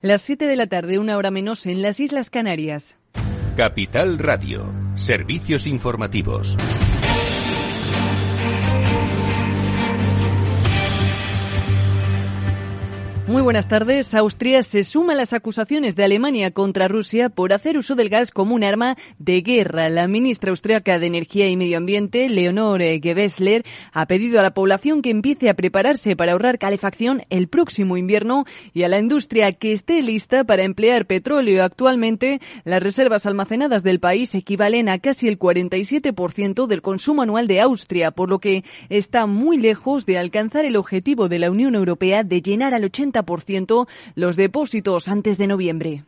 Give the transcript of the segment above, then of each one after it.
Las 7 de la tarde, una hora menos en las Islas Canarias. Capital Radio, servicios informativos. Muy buenas tardes. Austria se suma a las acusaciones de Alemania contra Rusia por hacer uso del gas como un arma de guerra. La ministra austriaca de Energía y Medio Ambiente, Leonore Gewessler, ha pedido a la población que empiece a prepararse para ahorrar calefacción el próximo invierno y a la industria que esté lista para emplear petróleo. Actualmente, las reservas almacenadas del país equivalen a casi el 47% del consumo anual de Austria, por lo que está muy lejos de alcanzar el objetivo de la Unión Europea de llenar al 80 los depósitos antes de noviembre.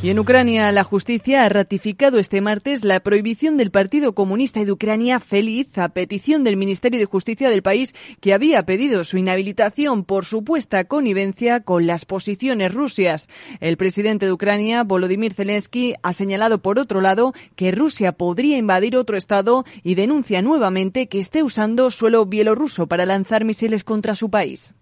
Y en Ucrania, la justicia ha ratificado este martes la prohibición del Partido Comunista de Ucrania Feliz a petición del Ministerio de Justicia del país que había pedido su inhabilitación por supuesta connivencia con las posiciones rusias. El presidente de Ucrania, Volodymyr Zelensky, ha señalado por otro lado que Rusia podría invadir otro estado y denuncia nuevamente que esté usando suelo bielorruso para lanzar misiles contra su país.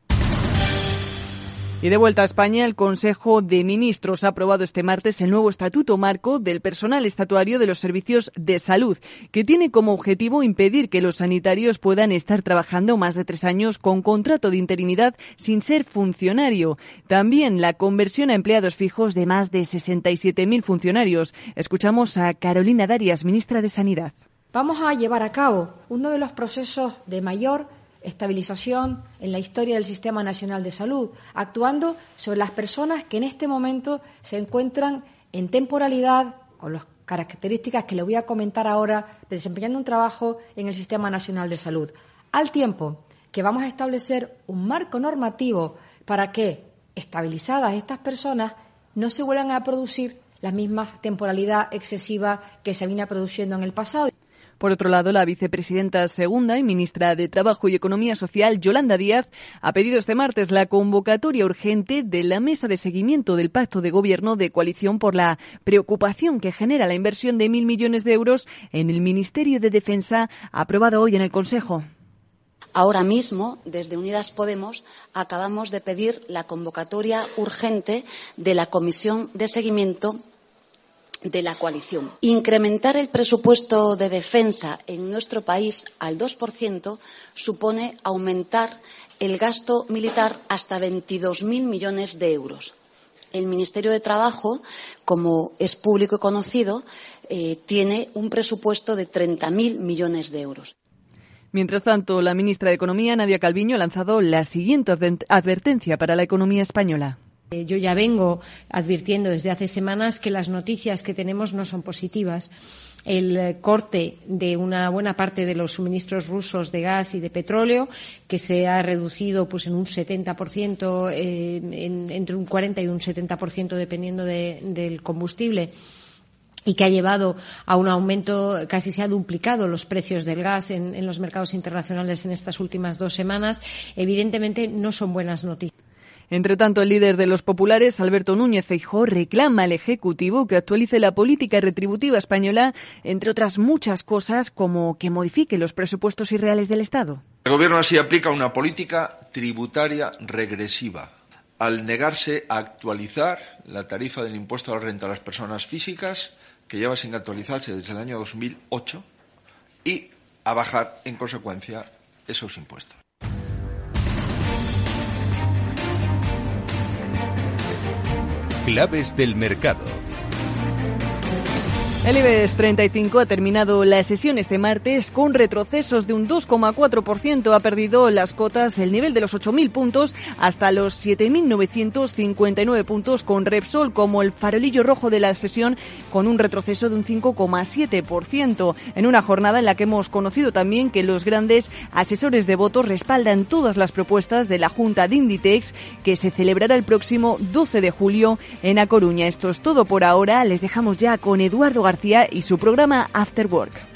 Y de vuelta a España, el Consejo de Ministros ha aprobado este martes el nuevo Estatuto Marco del Personal Estatuario de los Servicios de Salud, que tiene como objetivo impedir que los sanitarios puedan estar trabajando más de tres años con contrato de interinidad sin ser funcionario. También la conversión a empleados fijos de más de 67.000 funcionarios. Escuchamos a Carolina Darias, ministra de Sanidad. Vamos a llevar a cabo uno de los procesos de mayor estabilización en la historia del Sistema Nacional de Salud, actuando sobre las personas que en este momento se encuentran en temporalidad, con las características que le voy a comentar ahora, desempeñando un trabajo en el Sistema Nacional de Salud, al tiempo que vamos a establecer un marco normativo para que, estabilizadas estas personas, no se vuelvan a producir la misma temporalidad excesiva que se viene produciendo en el pasado. Por otro lado, la vicepresidenta segunda y ministra de Trabajo y Economía Social, Yolanda Díaz, ha pedido este martes la convocatoria urgente de la mesa de seguimiento del pacto de gobierno de coalición por la preocupación que genera la inversión de mil millones de euros en el Ministerio de Defensa aprobado hoy en el Consejo. Ahora mismo, desde Unidas Podemos, acabamos de pedir la convocatoria urgente de la Comisión de Seguimiento de la coalición. Incrementar el presupuesto de defensa en nuestro país al 2% supone aumentar el gasto militar hasta 22.000 millones de euros. El Ministerio de Trabajo, como es público y conocido, eh, tiene un presupuesto de 30.000 millones de euros. Mientras tanto, la ministra de Economía, Nadia Calviño, ha lanzado la siguiente advertencia para la economía española. Eh, yo ya vengo advirtiendo desde hace semanas que las noticias que tenemos no son positivas. El eh, corte de una buena parte de los suministros rusos de gas y de petróleo, que se ha reducido pues, en un 70%, eh, entre un 40 y un 70% dependiendo del combustible y que ha llevado a un aumento, casi se ha duplicado los precios del gas en, en los mercados internacionales en estas últimas dos semanas, evidentemente no son buenas noticias. Entre tanto, el líder de los populares, Alberto Núñez Feijóo, reclama al Ejecutivo que actualice la política retributiva española, entre otras muchas cosas, como que modifique los presupuestos irreales del Estado. El Gobierno así aplica una política tributaria regresiva al negarse a actualizar la tarifa del impuesto a la renta a las personas físicas, que lleva sin actualizarse desde el año 2008, y a bajar, en consecuencia, esos impuestos. Claves del mercado. El IBEX 35 ha terminado la sesión este martes con retrocesos de un 2,4%. Ha perdido las cotas el nivel de los 8.000 puntos hasta los 7.959 puntos con Repsol como el farolillo rojo de la sesión con un retroceso de un 5,7%. En una jornada en la que hemos conocido también que los grandes asesores de votos respaldan todas las propuestas de la Junta de Inditex que se celebrará el próximo 12 de julio en A Coruña. Esto es todo por ahora. Les dejamos ya con Eduardo García y su programa After Work.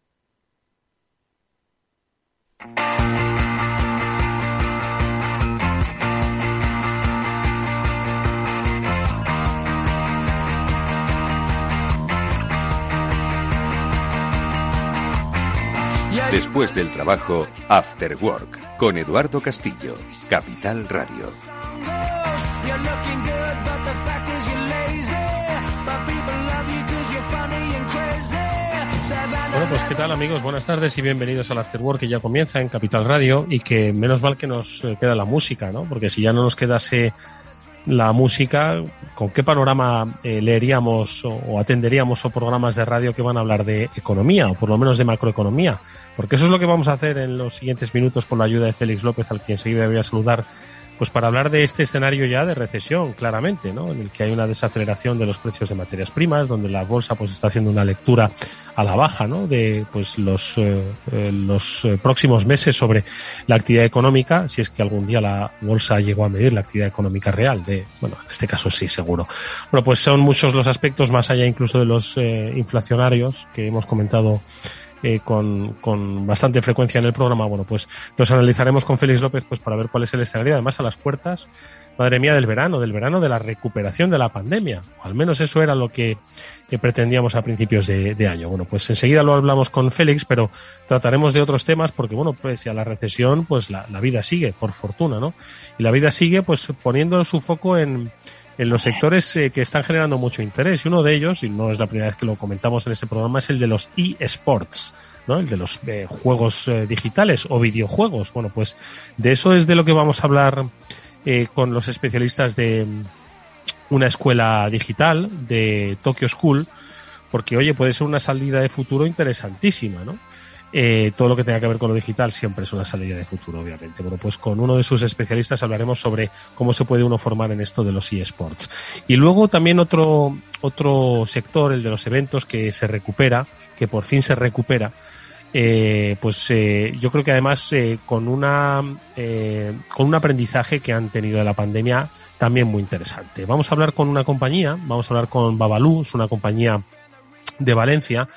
Después del trabajo, After Work, con Eduardo Castillo, Capital Radio. Bueno, pues qué tal amigos, buenas tardes y bienvenidos al After Work que ya comienza en Capital Radio y que menos mal que nos eh, queda la música, ¿no? Porque si ya no nos quedase la música, ¿con qué panorama eh, leeríamos o, atenderíamos o programas de radio que van a hablar de economía o por lo menos de macroeconomía? Porque eso es lo que vamos a hacer en los siguientes minutos con la ayuda de Félix López, al que enseguida voy a saludar pues para hablar de este escenario ya de recesión, claramente, ¿no? En el que hay una desaceleración de los precios de materias primas, donde la bolsa pues está haciendo una lectura a la baja, ¿no? De pues los eh, eh, los eh, próximos meses sobre la actividad económica, si es que algún día la bolsa llegó a medir la actividad económica real, de bueno, en este caso sí, seguro. Bueno, pues son muchos los aspectos más allá incluso de los inflacionarios que hemos comentado eh, con, con, bastante frecuencia en el programa, bueno, pues los analizaremos con Félix López pues para ver cuál es el escenario, además a las puertas, madre mía, del verano, del verano de la recuperación de la pandemia, o al menos eso era lo que, pretendíamos a principios de, año. Bueno, pues enseguida lo hablamos con Félix, pero trataremos de otros temas porque, bueno, pues a la recesión, pues la, la vida sigue, por fortuna, ¿no? Y la vida sigue pues poniendo su foco en, en los sectores eh, que están generando mucho interés. Y uno de ellos, y no es la primera vez que lo comentamos en este programa, es el de los eSports. ¿no? El de los eh, juegos eh, digitales o videojuegos. Bueno, pues de eso es de lo que vamos a hablar con los especialistas de mm, una escuela digital de Tokyo School, porque oye, puede ser una salida de futuro interesantísima, ¿no? Eh, todo lo que tenga que ver con lo digital siempre es una salida de futuro, obviamente. Bueno, pues con uno de sus especialistas hablaremos sobre cómo se puede uno formar en esto de los eSports. Y luego también otro, otro sector, el de los eventos, que se recupera, que por fin se recupera. Eh, pues eh, yo creo que además eh, con una eh, con un aprendizaje que han tenido de la pandemia también muy interesante. Vamos a hablar con una compañía, vamos a hablar con Babalú, es una compañía de Valencia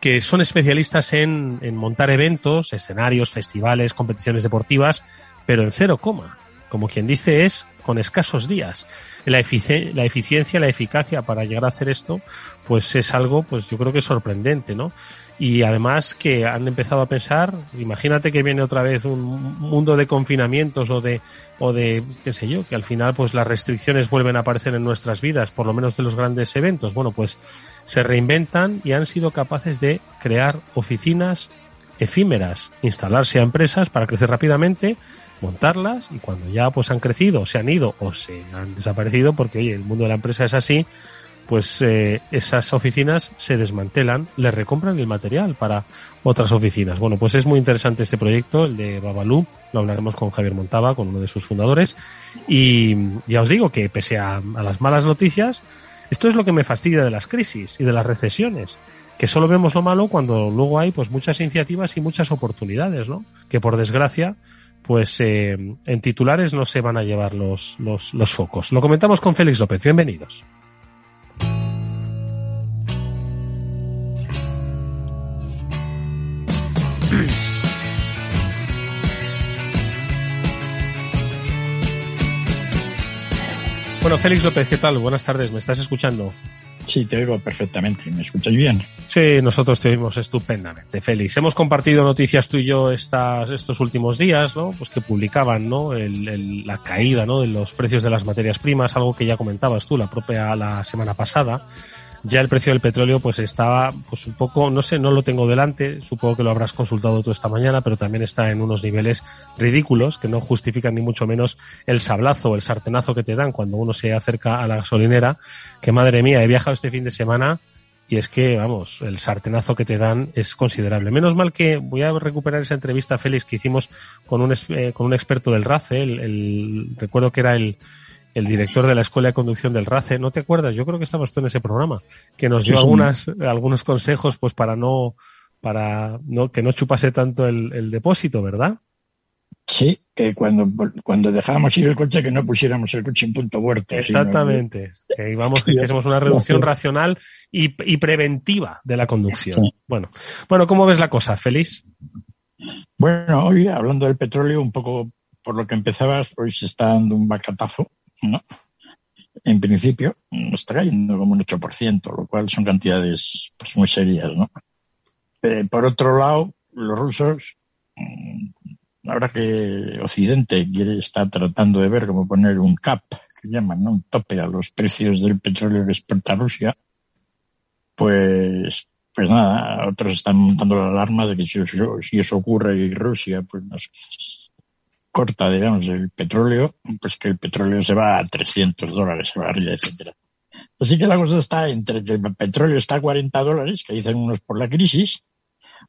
que son especialistas en, en montar eventos, escenarios, festivales, competiciones deportivas, pero en cero coma. Como quien dice es con escasos días. La, la eficiencia, la eficacia para llegar a hacer esto, pues es algo, pues yo creo que sorprendente, ¿no? Y además que han empezado a pensar, imagínate que viene otra vez un mundo de confinamientos o de, o de, qué sé yo, que al final pues las restricciones vuelven a aparecer en nuestras vidas, por lo menos de los grandes eventos. Bueno, pues se reinventan y han sido capaces de crear oficinas efímeras, instalarse a empresas para crecer rápidamente, montarlas y cuando ya pues han crecido, se han ido o se han desaparecido, porque oye, el mundo de la empresa es así, pues eh, esas oficinas se desmantelan, le recompran el material para otras oficinas. Bueno, pues es muy interesante este proyecto, el de Babalú, lo hablaremos con Javier Montaba, con uno de sus fundadores, y ya os digo que pese a las malas noticias, esto es lo que me fastidia de las crisis y de las recesiones, que solo vemos lo malo cuando luego hay pues muchas iniciativas y muchas oportunidades, ¿no? Que por desgracia, pues eh, en titulares no se van a llevar los, los, los focos. Lo comentamos con Félix López. Bienvenidos. Bueno, Félix López, ¿qué tal? Buenas tardes, ¿me estás escuchando? Sí, te oigo perfectamente. ¿Me escuchas bien? Sí, nosotros te oímos estupendamente, Félix. Hemos compartido noticias tú y yo estas, estos últimos días, ¿no? Pues que publicaban, ¿no? El, la caída, ¿no? De los precios de las materias primas, algo que ya comentabas tú la propia la semana pasada ya el precio del petróleo pues estaba pues un poco, no sé, no lo tengo delante, supongo que lo habrás consultado tú esta mañana, pero también está en unos niveles ridículos que no justifican ni mucho menos el sablazo, el sartenazo que te dan cuando uno se acerca a la gasolinera, que madre mía, he viajado este fin de semana y es que, vamos, el sartenazo que te dan es considerable. Menos mal que voy a recuperar esa entrevista, Félix, que hicimos con un, eh, con un experto del RACE, el, recuerdo que era el, el director de la Escuela de Conducción del RACE, ¿no te acuerdas? Yo creo que estabas tú en ese programa, que nos dio algunas, algunos consejos pues para no, para no, que no chupase tanto el, el depósito, ¿verdad? Sí, que cuando, cuando dejábamos ir el coche que no pusiéramos el coche en punto muerto. Exactamente, que íbamos, que hiciésemos una reducción racional y, y, preventiva de la conducción. Bueno, bueno, ¿cómo ves la cosa, Feliz? Bueno, hoy hablando del petróleo, un poco por lo que empezabas, hoy se está dando un bacatazo, ¿no? En principio, nos está cayendo como un 8%, lo cual son cantidades pues, muy serias, ¿no? Eh, por otro lado, los rusos ahora que Occidente quiere estar tratando de ver cómo poner un cap, que llaman, un tope a los precios del petróleo que exporta Rusia, pues, pues nada, otros están montando la alarma de que si, eso ocurre y Rusia pues nos corta, digamos, el petróleo, pues que el petróleo se va a 300 dólares se barril, etcétera. Así que la cosa está entre que el petróleo está a 40 dólares, que dicen unos por la crisis,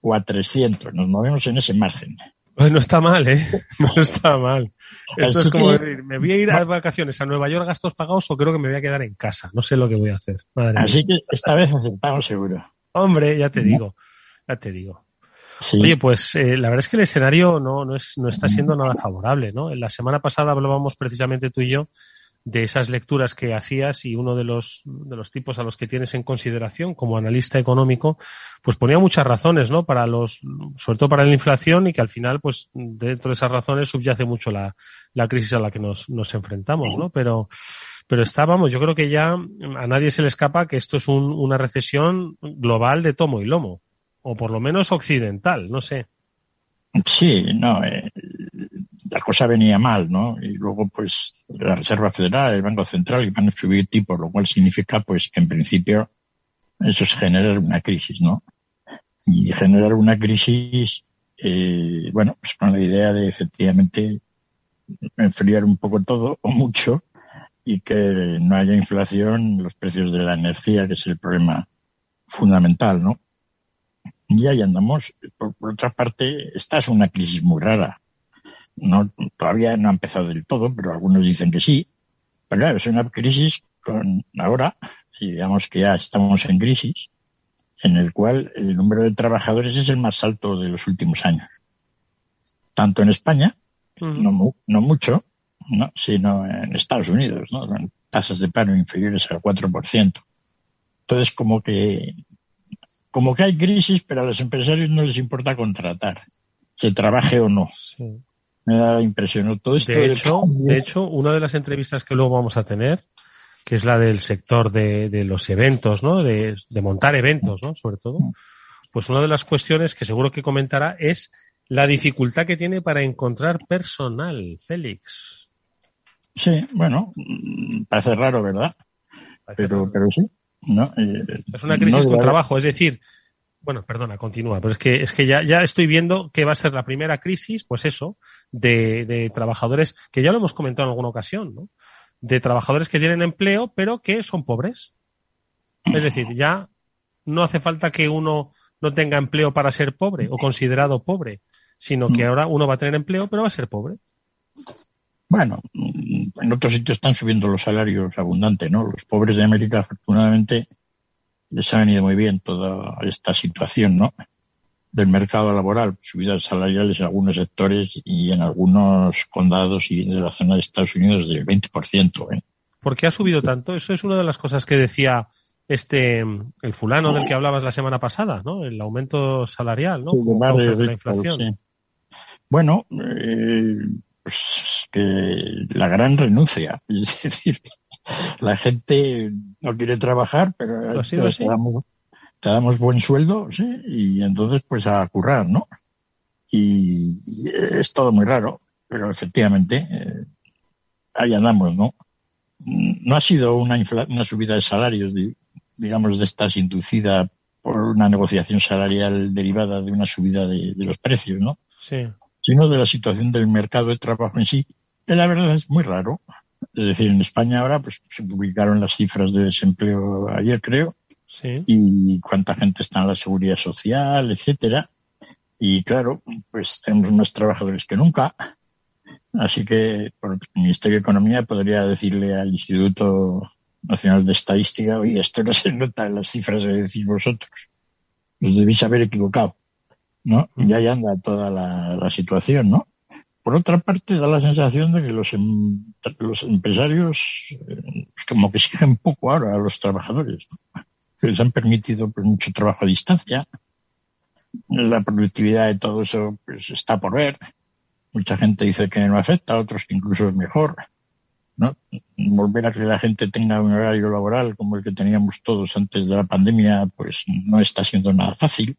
o a 300. Nos movemos en ese margen. Pues no está mal, ¿eh? No está mal. Esto es como decir, me voy a ir a vacaciones a Nueva York gastos pagados o creo que me voy a quedar en casa. No sé lo que voy a hacer. Así que esta vez aceptamos seguro. Hombre, ya te digo, ya te digo. Oye, pues eh, la verdad es que el escenario no, no, es, no está siendo nada favorable, ¿no? En la semana pasada hablábamos precisamente tú y yo de esas lecturas que hacías y uno de los, de los tipos a los que tienes en consideración como analista económico, pues ponía muchas razones, ¿no? Para los, sobre todo para la inflación y que al final, pues dentro de esas razones subyace mucho la, la crisis a la que nos, nos enfrentamos, ¿no? Pero, pero estábamos, yo creo que ya a nadie se le escapa que esto es un, una recesión global de tomo y lomo, o por lo menos occidental, no sé. Sí, no, eh, la cosa venía mal, ¿no? Y luego, pues, la Reserva Federal, el Banco Central van a subir tipos, lo cual significa, pues, que en principio eso es generar una crisis, ¿no? Y generar una crisis, eh, bueno, pues con la idea de efectivamente enfriar un poco todo o mucho y que no haya inflación los precios de la energía, que es el problema fundamental, ¿no? Y ahí andamos. Por, por otra parte, esta es una crisis muy rara no, todavía no ha empezado del todo, pero algunos dicen que sí. Pero claro, es una crisis con ahora, si digamos que ya estamos en crisis, en el cual el número de trabajadores es el más alto de los últimos años. Tanto en España, no, no mucho, ¿no? sino en Estados Unidos, ¿no? con tasas de paro inferiores al 4%. Entonces, como que, como que hay crisis, pero a los empresarios no les importa contratar, se trabaje o no. Sí me da la impresión. Todo esto de, hecho, de hecho, una de las entrevistas que luego vamos a tener, que es la del sector de, de los eventos, ¿no? De, de, montar eventos, ¿no? Sobre todo. Pues una de las cuestiones que seguro que comentará es la dificultad que tiene para encontrar personal, Félix. Sí, bueno, parece raro, ¿verdad? pero, pero sí. ¿No? Eh, es una crisis con trabajo, es decir, bueno, perdona, continúa, pero es que, es que ya, ya estoy viendo que va a ser la primera crisis, pues eso, de, de trabajadores, que ya lo hemos comentado en alguna ocasión, ¿no? De trabajadores que tienen empleo, pero que son pobres. Es decir, ya no hace falta que uno no tenga empleo para ser pobre o considerado pobre, sino que ahora uno va a tener empleo, pero va a ser pobre. Bueno, en otros sitios están subiendo los salarios abundantes, ¿no? Los pobres de América, afortunadamente, les ha venido muy bien toda esta situación, ¿no? Del mercado laboral, subidas salariales en algunos sectores y en algunos condados y de la zona de Estados Unidos del 20%. ¿eh? ¿Por qué ha subido tanto? Eso es una de las cosas que decía este el fulano del que hablabas la semana pasada, ¿no? El aumento salarial, ¿no? de la inflación. Bueno, eh, pues que la gran renuncia, es decir, la gente no quiere trabajar, pero te, damos, buen sueldo, ¿sí? Y entonces pues a currar, ¿no? Y, es todo muy raro, pero efectivamente eh, ahí andamos, ¿no? No ha sido una, una subida de salarios, digamos, de estas inducida por una negociación salarial derivada de una subida de, de los precios, ¿no? Sí. Sino de la situación del mercado de trabajo en sí, que la verdad es muy raro. Es decir, en España ahora pues, se publicaron las cifras de desempleo ayer, creo, y cuánta gente está en la seguridad social, etcétera. Y claro, pues tenemos más trabajadores que nunca. Así que por el Ministerio de Economía podría decirle al Instituto Nacional de Estadística, oye, esto no se nota en las cifras que decís vosotros. Los debéis haber equivocado. ¿No? Y ahí anda toda la, situación, ¿no? Por otra parte, da la sensación de que los, em, los empresarios eh, como que siguen poco ahora a los trabajadores. Les han permitido pues, mucho trabajo a distancia. La productividad de todo eso pues, está por ver. Mucha gente dice que no afecta, otros que incluso es mejor. ¿no? Volver a que la gente tenga un horario laboral como el que teníamos todos antes de la pandemia, pues no está siendo nada fácil.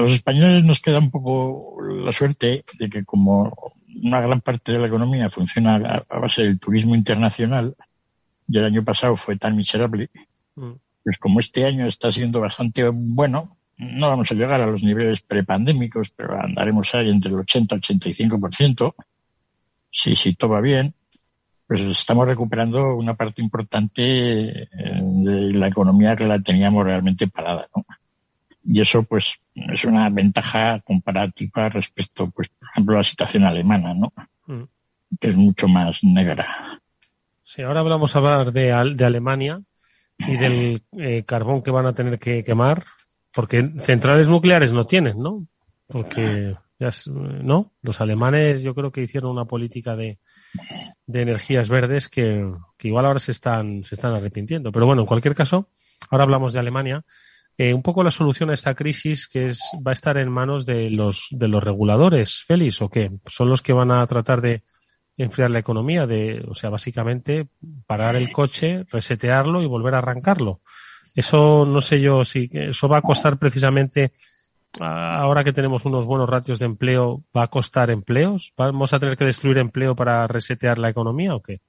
A los españoles nos queda un poco la suerte de que como una gran parte de la economía funciona a base del turismo internacional, y el año pasado fue tan miserable, mm. pues como este año está siendo bastante bueno, no vamos a llegar a los niveles prepandémicos, pero andaremos ahí entre el 80 y 85%, si, si todo va bien, pues estamos recuperando una parte importante eh, de la economía que la teníamos realmente parada, ¿no? Y eso, pues, es una ventaja comparativa respecto, pues, por ejemplo, a la situación alemana, ¿no? Mm. Que es mucho más negra. Sí, ahora vamos a hablar de, de Alemania y del eh, carbón que van a tener que quemar, porque centrales nucleares no tienen, ¿no? Porque, ya, ¿no? Los alemanes yo creo que hicieron una política de, de energías verdes que, igual ahora se están, se están arrepintiendo. Pero bueno, en cualquier caso, ahora hablamos de Alemania. Eh, un poco la solución a esta crisis que es, va a estar en manos de los, de los reguladores, Félix, o qué? Son los que van a tratar de enfriar la economía, de, o sea, básicamente parar el coche, resetearlo y volver a arrancarlo. Eso no sé yo si eso va a costar precisamente ahora que tenemos unos buenos ratios de empleo, ¿va a costar empleos? ¿Vamos a tener que destruir empleo para resetear la economía o qué?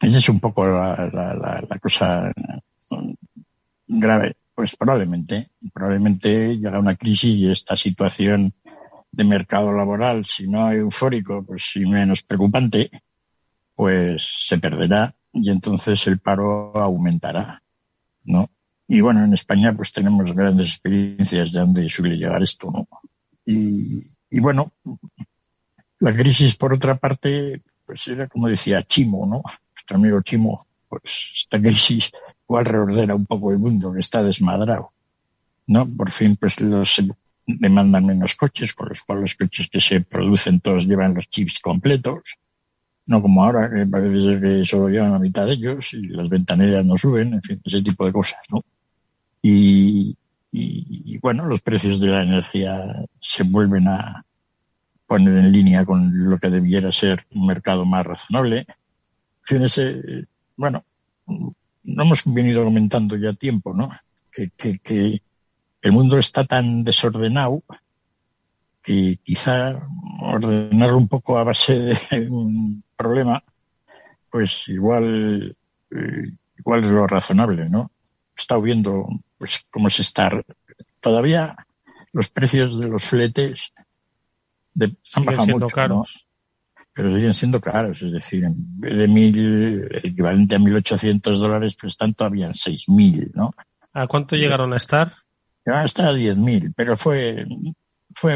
Esa es un poco la, cosa grave. Pues probablemente, probablemente llega una crisis y esta situación de mercado laboral, si no eufórico, pues si menos preocupante, pues se perderá y entonces el paro aumentará, ¿no? Y bueno, en España pues tenemos grandes experiencias de dónde suele llegar esto, ¿no? Y, y bueno, la crisis por otra parte, pues era como decía Chimo, ¿no? Nuestro amigo Chimo, pues esta crisis igual reordena un poco el mundo que está desmadrado, ¿no? Por fin pues los demandan menos coches, por los cuales los coches que se producen todos llevan los chips completos, no como ahora, que parece ser que solo llevan la mitad de ellos y las ventanillas no suben, en fin, ese tipo de cosas, ¿no? y, y, bueno, los precios de la energía se vuelven a poner en línea con lo que debiera ser un mercado más razonable. Fíjense, bueno, no hemos venido comentando ya tiempo, ¿no? Que, que, que el mundo está tan desordenado que quizá ordenarlo un poco a base de un problema, pues igual, eh, igual es lo razonable, ¿no? He estado viendo pues cómo se está. Todavía los precios de los fletes de, han bajado mucho, caros. Pero siguen siendo caros. Es decir, en vez de mil, equivalente a 1.800 dólares, pues están todavía en 6.000, ¿no? ¿A cuánto llegaron a estar? Llegaron a estar a 10.000, pero fue, fue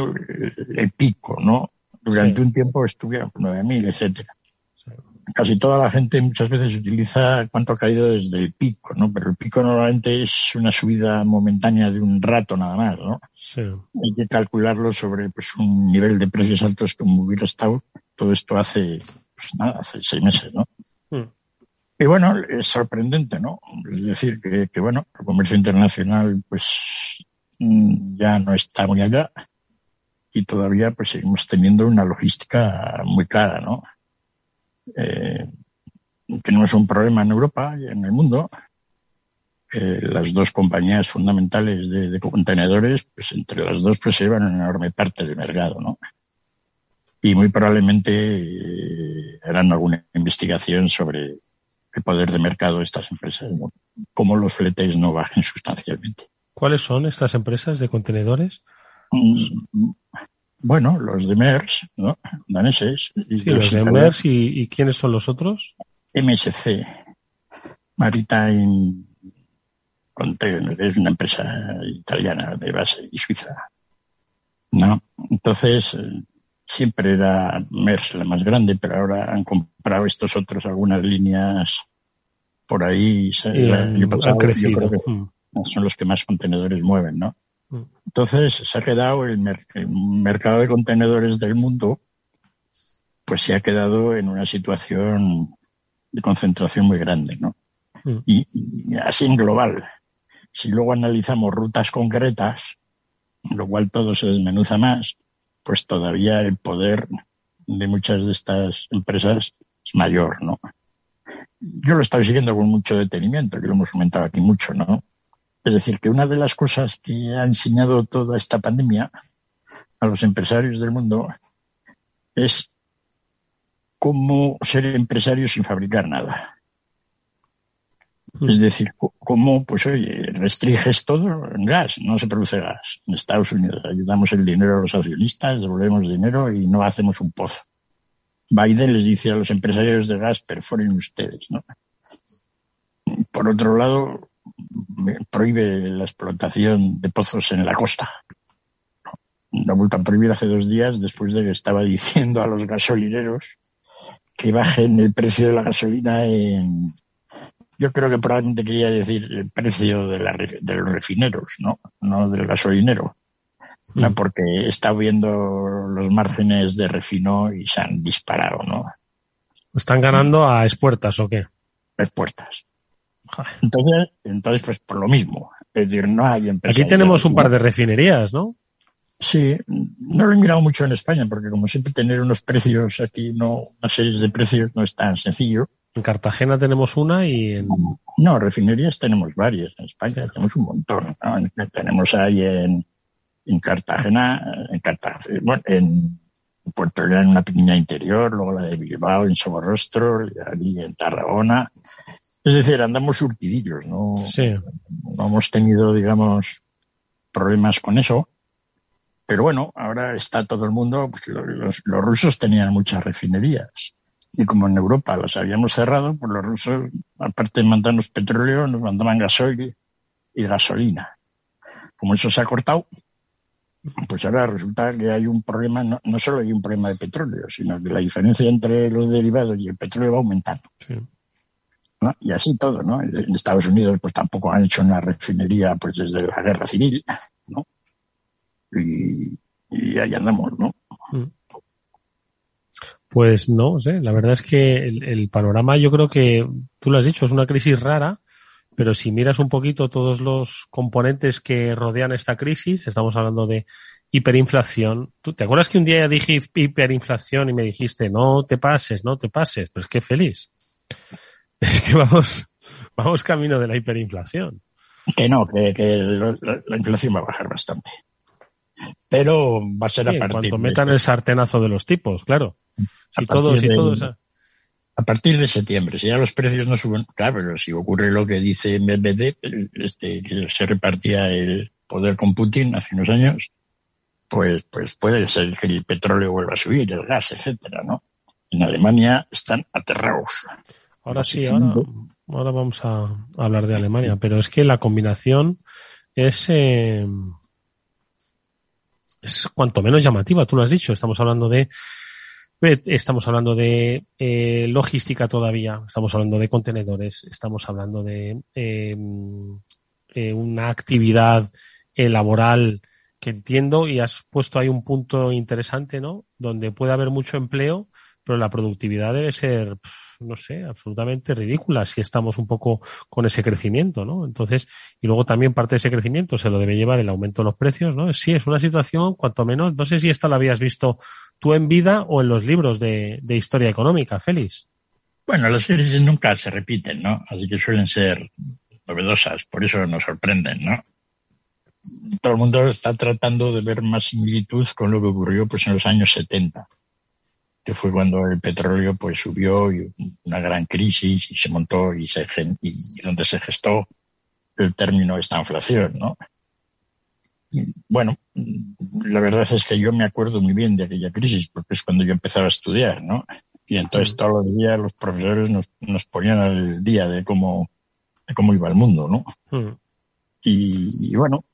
el pico, ¿no? Durante un tiempo estuvieron 9.000, etcétera casi toda la gente muchas veces utiliza cuánto ha caído desde el pico, ¿no? Pero el pico normalmente es una subida momentánea de un rato nada más, ¿no? Sí. Hay que calcularlo sobre pues un nivel de precios altos como hubiera estado todo esto hace, pues nada, hace seis meses, ¿no? Hmm. Y bueno, es sorprendente, ¿no? Es decir, que, que bueno, el comercio internacional pues mm, ya no está muy allá y todavía pues seguimos teniendo una logística muy clara, ¿no? eh, tenemos un problema en Europa y en el mundo. las dos compañías fundamentales de, contenedores, pues entre las dos pues se llevan una enorme parte del mercado, ¿no? Y muy probablemente eh, harán alguna investigación sobre el poder de mercado de estas empresas, cómo los fletes no bajen sustancialmente. ¿Cuáles son estas empresas de contenedores? Mm, bueno, los de MERS, ¿no? Daneses. Y los, de MERS y, quiénes son los otros? MSC, Maritime es una empresa italiana de base y suiza. ¿no? Entonces, siempre era MERS la más grande, pero ahora han comprado estos otros algunas líneas por ahí. han, crecido. Mm. son los que más contenedores mueven, ¿no? Mm. Entonces, se ha quedado el, mercado de contenedores del mundo, pues se ha quedado en una situación de concentración muy grande, ¿no? Mm. y, así en global. Si luego analizamos rutas concretas, lo cual todo se desmenuza más, pues todavía el poder de muchas de estas empresas es mayor, ¿no? Yo lo estoy siguiendo con mucho detenimiento, que lo hemos comentado aquí mucho, ¿no? Es decir, que una de las cosas que ha enseñado toda esta pandemia a los empresarios del mundo es cómo ser empresario sin fabricar nada. Mm. Es decir, cómo, pues oye, restringes todo en gas, no se produce gas. En Estados Unidos ayudamos el dinero a los accionistas, devolvemos dinero y no hacemos un pozo. Biden les dice a los empresarios de gas, perforen ustedes, ¿no? Por otro lado, prohíbe la explotación de pozos en la costa. La multa prohibida hace dos días después de que estaba diciendo a los gasolineros que bajen el precio de la gasolina en, yo creo que probablemente quería decir el precio de, los refineros, ¿no? No del gasolinero. No, mm. porque estado viendo los márgenes de refino y se han disparado, ¿no? ¿Están ganando a expuertas o qué? Expuertas. Entonces, entonces, pues por lo mismo. Es decir, no hay empresas. Aquí tenemos un par de refinerías, ¿no? Sí, no lo he mirado mucho en España, porque como siempre tener unos precios aquí, no, una serie de precios no es tan sencillo. En Cartagena tenemos una y en... No, refinerías tenemos varias. En España tenemos un montón. Tenemos ahí en, en Cartagena, en Cartagena, bueno, en Puerto Real, una pequeña interior, luego la de Bilbao, en Soborrostro, y en Tarragona. Es decir, andamos surtidillos, ¿no? Sí. No hemos tenido, digamos, problemas con eso. Pero bueno, ahora está todo el mundo, pues los rusos tenían muchas refinerías y como en Europa las habíamos cerrado, pues los rusos, aparte de mandarnos petróleo, nos mandaban gasoil y gasolina. Como eso se ha cortado, pues ahora resulta que hay un problema, no, solo hay un problema de petróleo, sino que la diferencia entre los derivados y el petróleo va aumentando. Y así todo, ¿no? En Estados Unidos pues tampoco han hecho una refinería pues desde la guerra civil, ¿no? Y, y ahí andamos, ¿no? Pues no sé, la verdad es que el, panorama yo creo que, tú lo has dicho, es una crisis rara, pero si miras un poquito todos los componentes que rodean esta crisis, estamos hablando de hiperinflación. ¿Tú te acuerdas que un día dije hiperinflación y me dijiste, no te pases, no te pases? Pues qué feliz. Es que vamos, vamos camino de la hiperinflación. Que no, que, la, inflación va a bajar bastante. Pero va a ser a partir. Cuando metan el sartenazo de los tipos, claro. Si todo, si todo A partir de septiembre, si ya los precios no suben, claro, pero si ocurre lo que dice MBD, este, que se repartía el poder con Putin hace unos años, pues, pues puede ser que el petróleo vuelva a subir, el gas, etcétera, ¿no? En Alemania están aterrados. Ahora sí, ahora, ahora vamos a hablar de Alemania, pero es que la combinación es, eh, es cuanto menos llamativa, tú lo has dicho, estamos hablando de Estamos hablando de eh, logística todavía, estamos hablando de contenedores, estamos hablando de em, eh, una actividad eh, laboral que entiendo y has puesto ahí un punto interesante, ¿no? Donde puede haber mucho empleo, pero la productividad debe ser, no sé, absolutamente ridícula si estamos un poco con ese crecimiento, ¿no? Entonces, y luego también parte de ese crecimiento se lo debe llevar el aumento de los precios, ¿no? Sí, es una situación, cuanto menos, no sé si esta la habías visto tú en vida o en los libros de, historia económica, Félix. Bueno, las crisis nunca se repiten, ¿no? Así que suelen ser novedosas, por eso nos sorprenden, ¿no? Todo el mundo está tratando de ver más similitud con lo que ocurrió pues en los años 70, que fue cuando el petróleo pues subió y una gran crisis y se montó y se y donde se gestó el término esta inflación, ¿no? bueno, la verdad es que yo me acuerdo muy bien de aquella crisis, porque es cuando yo empezaba a estudiar, ¿no? Y entonces todos los días los profesores nos, ponían al día de cómo, de cómo iba el mundo, ¿no? Mm. Y, bueno,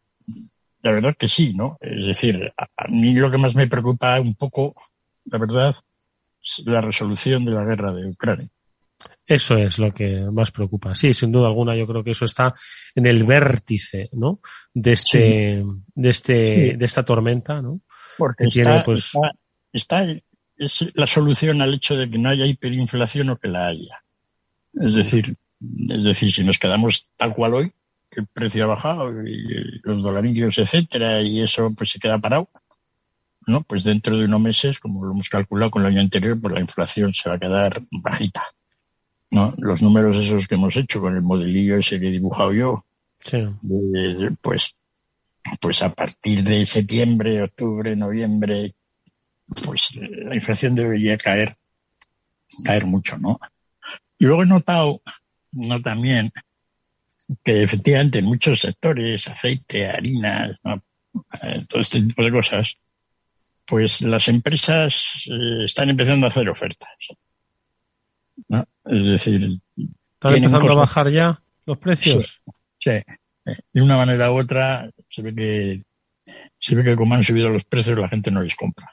la verdad que sí, ¿no? Es decir, a, mí lo que más me preocupa un poco, la verdad, la resolución de la guerra de Ucrania. Eso es lo que más preocupa. Sí, sin duda alguna, yo creo que eso está en el vértice, ¿no? De este, de este, de esta tormenta, ¿no? Porque está, pues... está, es la solución al hecho de que no haya hiperinflación o que la haya. Es decir, es decir, si nos quedamos tal cual hoy, que el precio ha bajado y los dolarillos, etcétera, y eso pues se queda parado, ¿no? Pues dentro de unos meses, como lo hemos calculado con el año anterior, pues la inflación se va a quedar bajita. ¿No? Los números esos que hemos hecho con el modelillo ese que he dibujado yo, pues, pues a partir de septiembre, octubre, noviembre, pues la inflación debería caer, caer mucho, ¿no? Y luego he notado, no también, que efectivamente en muchos sectores, aceite, harinas, eh, todo este tipo de cosas, pues las empresas eh, están empezando a hacer ofertas. ¿no? Es decir, ¿están empezando a bajar ya los precios? Sí, eh, De una manera u otra se ve que se ve que como han subido los precios la gente no les compra.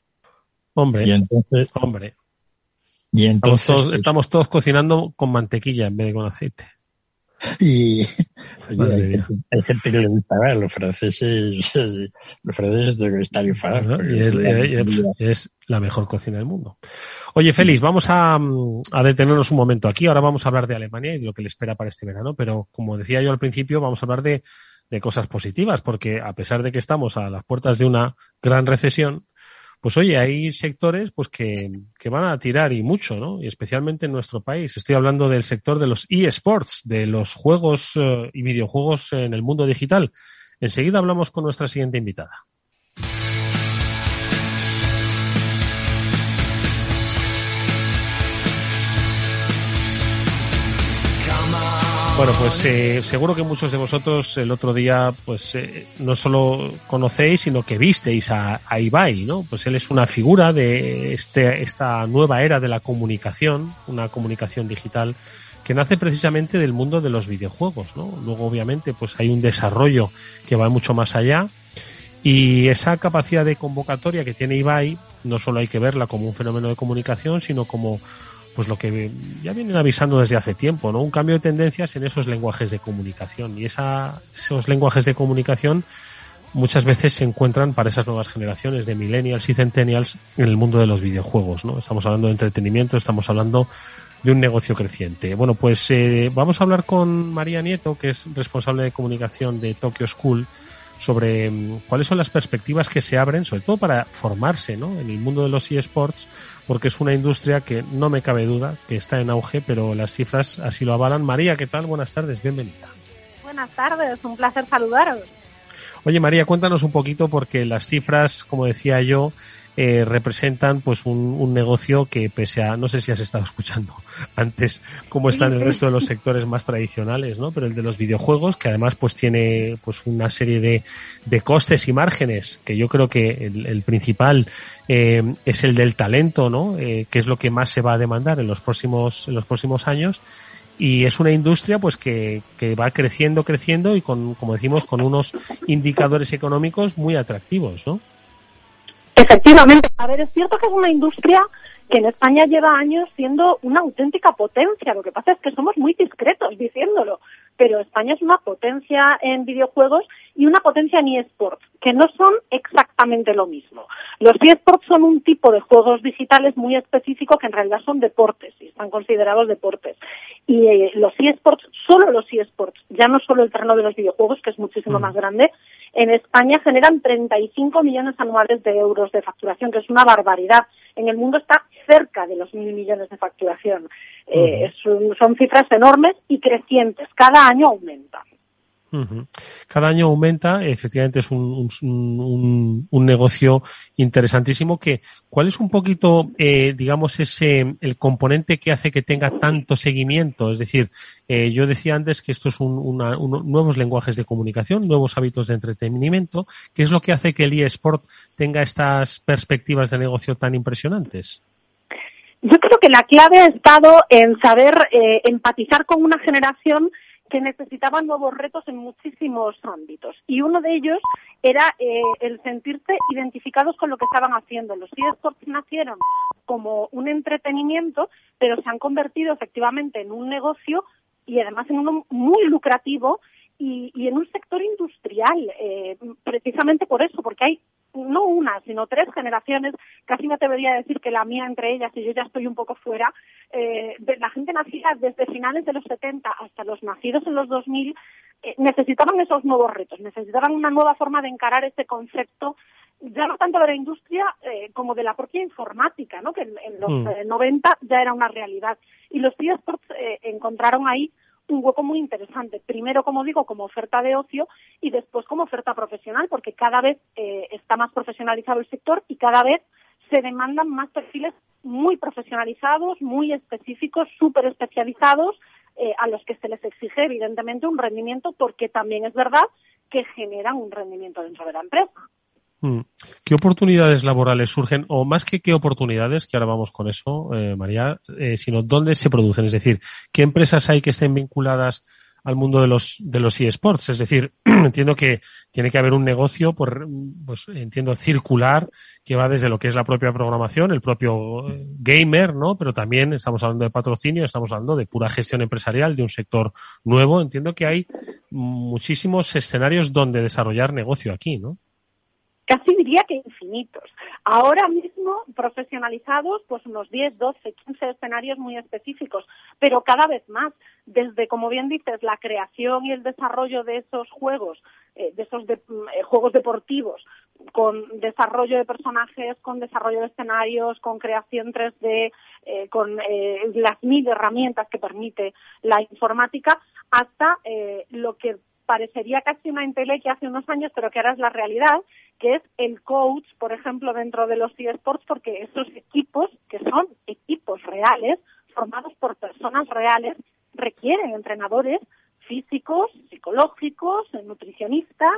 Hombre, y entonces, hombre. Y entonces pues, estamos todos, cocinando con mantequilla en vez de con aceite. Y hay, gente, que le gusta ver, los franceses, los franceses deben estar enfadados. Y es, la mejor cocina del mundo. Oye, Félix, vamos a, a, detenernos un momento aquí. Ahora vamos a hablar de Alemania y de lo que le espera para este verano, pero como decía yo al principio, vamos a hablar de, de cosas positivas, porque a pesar de que estamos a las puertas de una gran recesión, pues oye, hay sectores pues que, que, van a tirar y mucho, ¿no? Y especialmente en nuestro país. Estoy hablando del sector de los eSports, de los juegos eh, y videojuegos en el mundo digital. Enseguida hablamos con nuestra siguiente invitada. Bueno, pues eh, seguro que muchos de vosotros el otro día, pues eh, no solo conocéis, sino que visteis a, a, Ibai, ¿no? Pues él es una figura de este, esta nueva era de la comunicación, una comunicación digital que nace precisamente del mundo de los videojuegos, ¿no? Luego, obviamente, pues hay un desarrollo que va mucho más allá y esa capacidad de convocatoria que tiene Ibai no solo hay que verla como un fenómeno de comunicación, sino como pues lo que ya vienen avisando desde hace tiempo, ¿no? Un cambio de tendencias en esos lenguajes de comunicación. Y esa, esos lenguajes de comunicación muchas veces se encuentran para esas nuevas generaciones de millennials y centennials en el mundo de los videojuegos, ¿no? Estamos hablando de entretenimiento, estamos hablando de un negocio creciente. Bueno, pues eh, vamos a hablar con María Nieto, que es responsable de comunicación de Tokyo School, sobre mm, cuáles son las perspectivas que se abren, sobre todo para formarse ¿no? en el mundo de los eSports, porque es una industria que no me cabe duda que está en auge, pero las cifras así lo avalan. María, ¿qué tal? Buenas tardes, bienvenida. Buenas tardes, un placer saludaros. Oye María, cuéntanos un poquito porque las cifras, como decía yo, eh, representan pues un, negocio que pese a, no sé si has estado escuchando antes cómo está en el resto de los sectores más tradicionales, ¿no? Pero el de los videojuegos, que además pues tiene pues una serie de, de costes y márgenes, que yo creo que el, principal eh, es el del talento, ¿no? Eh, que es lo que más se va a demandar en los próximos, en los próximos años y es una industria pues que, que va creciendo, creciendo y con, como decimos, con unos indicadores económicos muy atractivos, ¿no? Efectivamente. A ver, es cierto que es una industria que en España lleva años siendo una auténtica potencia. Lo que pasa es que somos muy discretos diciéndolo. Pero España es una potencia en videojuegos y una potencia en eSports, que no son exactamente lo mismo. Los eSports son un tipo de juegos digitales muy específico que en realidad son deportes y están considerados deportes. Y eh, los eSports, solo los eSports, ya no solo el terreno de los videojuegos, que es muchísimo mm. más grande, en España generan 35 millones anuales de euros de facturación, que es una barbaridad. En el mundo está cerca de los mil millones de facturación. Eh, son cifras enormes y crecientes. Cada año Cada año aumenta, efectivamente es un, un, un, negocio interesantísimo que, ¿cuál es un poquito, eh, digamos, ese, el componente que hace que tenga tanto seguimiento? Es decir, eh, yo decía antes que esto es un, nuevos lenguajes de comunicación, nuevos hábitos de entretenimiento, ¿qué es lo que hace que el eSport tenga estas perspectivas de negocio tan impresionantes? Yo creo que la clave ha estado en saber eh, empatizar con una generación que necesitaban nuevos retos en muchísimos ámbitos. Y uno de ellos era eh, el sentirse identificados con lo que estaban haciendo. Los eSports nacieron como un entretenimiento, pero se han convertido efectivamente en un negocio y además en uno muy lucrativo y, y en un sector industrial, eh, precisamente por eso, porque hay no una, sino tres generaciones, casi me atrevería a decir que la mía entre ellas, y yo ya estoy un poco fuera, eh, de la gente nacida desde finales de los 70 hasta los nacidos en los 2000, eh, necesitaban esos nuevos retos, necesitaban una nueva forma de encarar este concepto ya no tanto de la industria eh, como de la propia informática, ¿no? que en, los 90 mm. ya era una realidad. Y los eSports eh, encontraron ahí un hueco muy interesante. Primero, como digo, como oferta de ocio y después como oferta profesional, porque cada vez eh, está más profesionalizado el sector y cada vez se demandan más perfiles muy profesionalizados, muy específicos, súper especializados, eh, a los que se les exige evidentemente un rendimiento, porque también es verdad que generan un rendimiento dentro de la empresa. Mm. ¿Qué oportunidades laborales surgen, o más que qué oportunidades, que ahora vamos con eso, eh, María, eh, sino dónde se producen? Es decir, ¿qué empresas hay que estén vinculadas al mundo de los de los eSports? Es decir, entiendo que tiene que haber un negocio, por, pues entiendo circular, que va desde lo que es la propia programación, el propio eh, gamer, ¿no? Pero también estamos hablando de patrocinio, estamos hablando de pura gestión empresarial de un sector nuevo. Entiendo que hay muchísimos escenarios donde desarrollar negocio aquí, ¿no? Casi diría que infinitos. Ahora mismo profesionalizados, pues unos 10, 12, 15 escenarios muy específicos, pero cada vez más, desde, como bien dices, la creación y el desarrollo de esos juegos, eh, de esos eh, juegos deportivos, con desarrollo de personajes, con desarrollo de escenarios, con creación 3D, eh, con las mil herramientas que permite la informática, hasta lo que parecería casi una que hace unos años, pero que ahora es la realidad, que es el coach, por ejemplo, dentro de los eSports, porque esos equipos, que son equipos reales, formados por personas reales, requieren entrenadores físicos, psicológicos, nutricionistas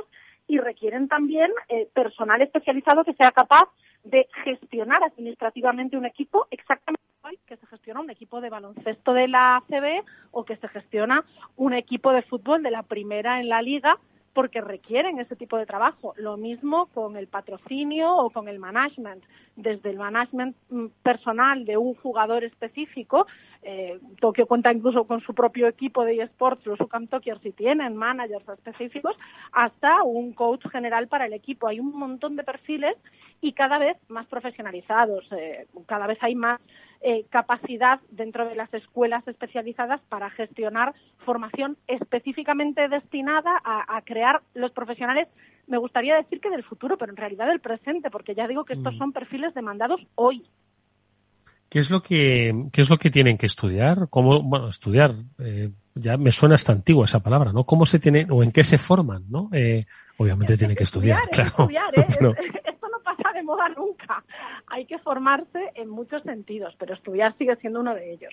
y requieren también eh, personal especializado que sea capaz de gestionar administrativamente un equipo exactamente igual que se gestiona un equipo de baloncesto de la ACB o que se gestiona un equipo de fútbol de la primera en la liga porque requieren ese tipo de trabajo. Lo mismo con el patrocinio o con el management. Desde el management mm, personal de un jugador específico, eh, Tokio cuenta incluso con su propio equipo de eSports, los UCAM Tokiers, si tienen managers específicos, hasta un coach general para el equipo. Hay un montón de perfiles y cada vez más profesionalizados. Eh, cada vez hay más eh, capacidad dentro de las escuelas especializadas para gestionar formación específicamente destinada a, crear los profesionales, me gustaría decir que del futuro, pero en realidad del presente, porque ya digo que estos mm. son perfiles demandados hoy. ¿Qué es lo que, qué es lo que tienen que estudiar? ¿Cómo, bueno, estudiar, eh, ya me suena hasta antigua esa palabra, ¿no? ¿Cómo se tiene, o en qué se forman, ¿no? Eh, obviamente tienen que estudiar, claro. de moda nunca. Hay que formarse en muchos sentidos, pero estudiar sigue siendo uno de ellos.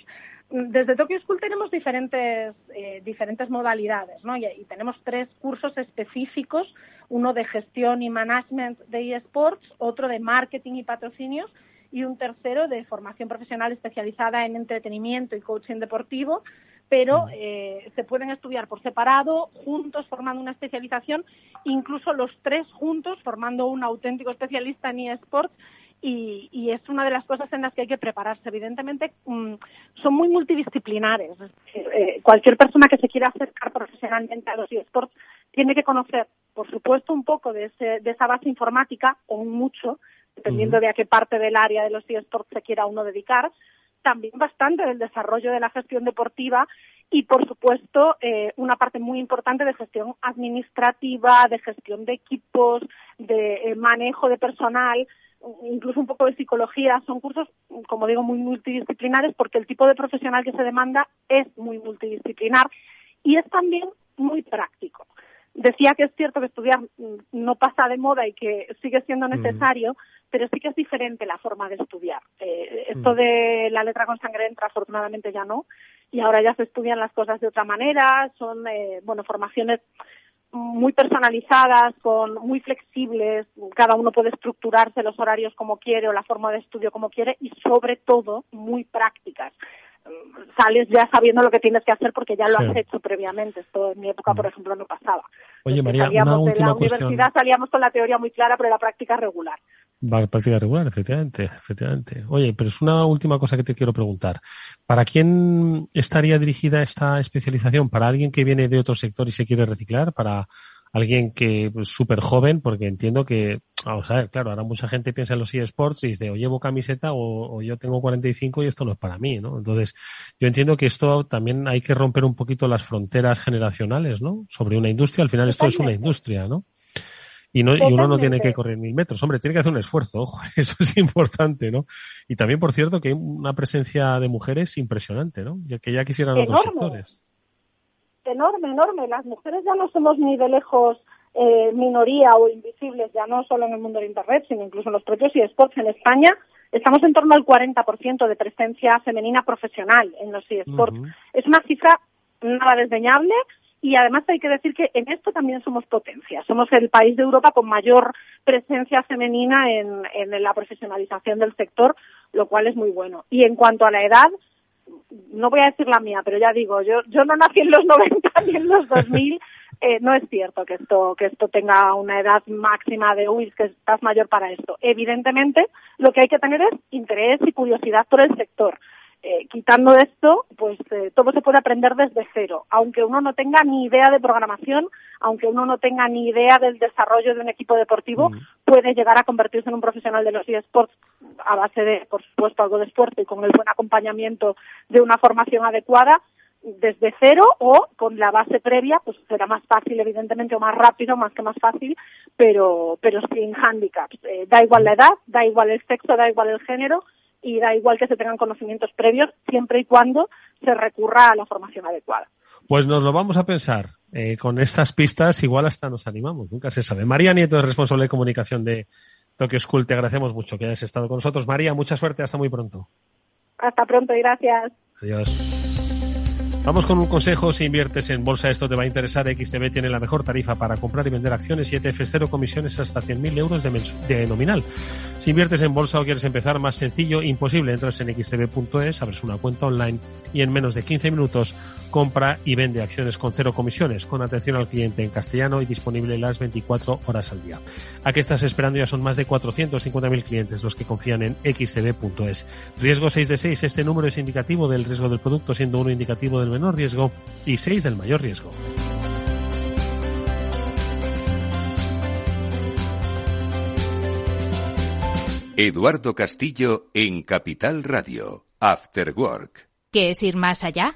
Desde Tokyo School tenemos diferentes, eh, diferentes modalidades, ¿no? Y, y, tenemos tres cursos específicos, uno de gestión y management de eSports, otro de marketing y patrocinios y un tercero de formación profesional especializada en entretenimiento y coaching deportivo pero eh, se pueden estudiar por separado, juntos formando una especialización, incluso los tres juntos formando un auténtico especialista en eSports. Y, y, es una de las cosas en las que hay que prepararse. Evidentemente, mm, son muy multidisciplinares. Eh, cualquier persona que se quiera acercar profesionalmente a los eSports tiene que conocer, por supuesto, un poco de, ese, de esa base informática, o mucho, dependiendo de a qué parte del área de los eSports se quiera uno dedicar, también bastante del desarrollo de la gestión deportiva y, por supuesto, eh, una parte muy importante de gestión administrativa, de gestión de equipos, de eh, manejo de personal, incluso un poco de psicología. Son cursos, como digo, muy multidisciplinares porque el tipo de profesional que se demanda es muy multidisciplinar y es también muy práctico. Decía que es cierto que estudiar no pasa de moda y que sigue siendo necesario, pero sí que es diferente la forma de estudiar. Eh, esto mm. de la letra con sangre entra, afortunadamente ya no, y ahora ya se estudian las cosas de otra manera, son, eh, bueno, formaciones muy personalizadas, con muy flexibles, cada uno puede estructurarse los horarios como quiere o la forma de estudio como quiere y sobre todo muy prácticas. Sales ya sabiendo lo que tienes que hacer porque ya lo has hecho previamente. Esto en mi época, por ejemplo, no pasaba. Oye, María, una última de la universidad salíamos con la teoría muy clara, pero la práctica regular. Práctica regular, efectivamente, efectivamente. Oye, pero es una última cosa que te quiero preguntar. ¿Para quién estaría dirigida esta especialización? ¿Para alguien que viene de otro sector y se quiere reciclar? ¿Para alguien que es pues, súper joven? Porque entiendo que, vamos a ver, claro, ahora mucha gente piensa en los eSports y dice, o llevo camiseta o, o, yo tengo 45 y esto no es para mí, ¿no? Entonces, yo entiendo que esto también hay que romper un poquito las fronteras generacionales, ¿no? Sobre una industria. Al final esto es una industria, ¿no? Y, no, y uno no tiene que correr mil metros. Hombre, tiene que hacer un esfuerzo, ojo, eso es importante, ¿no? Y también, por cierto, que hay una presencia de mujeres impresionante, ¿no? Ya que ya quisieran otros sectores. Enorme, enorme. Las mujeres ya no somos ni de lejos eh, minoría o invisibles, ya no solo en el mundo de Internet, sino incluso en los propios eSports en España. Estamos en torno al 40% de presencia femenina profesional en los eSports. Es una cifra nada desdeñable y además hay que decir que en esto también somos potencia. Somos el país de Europa con mayor presencia femenina en, en la profesionalización del sector, lo cual es muy bueno. Y en cuanto a la edad, no voy a decir la mía, pero ya digo, yo, yo no nací en los 90 ni en los 2000. Eh, no es cierto que esto, que esto tenga una edad máxima de, uy, que estás mayor para esto. Evidentemente, lo que hay que tener es interés y curiosidad por el sector. Eh, quitando esto, pues eh, todo se puede aprender desde cero, aunque uno no tenga ni idea de programación, aunque uno no tenga ni idea del desarrollo de un equipo deportivo, puede llegar a convertirse en un profesional de los eSports a base de, por supuesto, algo de esfuerzo y con el buen acompañamiento de una formación adecuada desde cero o con la base previa, pues será más fácil, evidentemente, o más rápido, más que más fácil, pero, pero sin handicaps. Eh, da igual la edad, da igual el sexo, da igual el género, y da igual que se tengan conocimientos previos siempre y cuando se recurra a la formación adecuada. Pues nos lo vamos a pensar. Eh, con estas pistas igual hasta nos animamos, nunca se sabe. María Nieto es responsable de comunicación de Tokyo School. Te agradecemos mucho que hayas estado con nosotros. María, mucha suerte. Hasta muy pronto. Hasta pronto y gracias. Adiós. Vamos con un consejo. Si inviertes en bolsa, esto te va a interesar. XTB tiene la mejor tarifa para comprar y vender acciones y ETFs cero comisiones hasta 100.000 euros de, de, nominal. Si inviertes en bolsa o quieres empezar, más sencillo, imposible. Entras en xtb.es, abres una cuenta online y en menos de 15 minutos compra y vende acciones con cero comisiones, con atención al cliente en castellano y disponible las 24 horas al día. ¿A qué estás esperando? Ya son más de 450.000 clientes los que confían en xtb.es. Riesgo 6 de 6. Este número es indicativo del riesgo del producto, siendo uno indicativo del menor riesgo y 6 del mayor riesgo. Eduardo Castillo en Capital Radio, After Work. ¿Qué es ir más allá?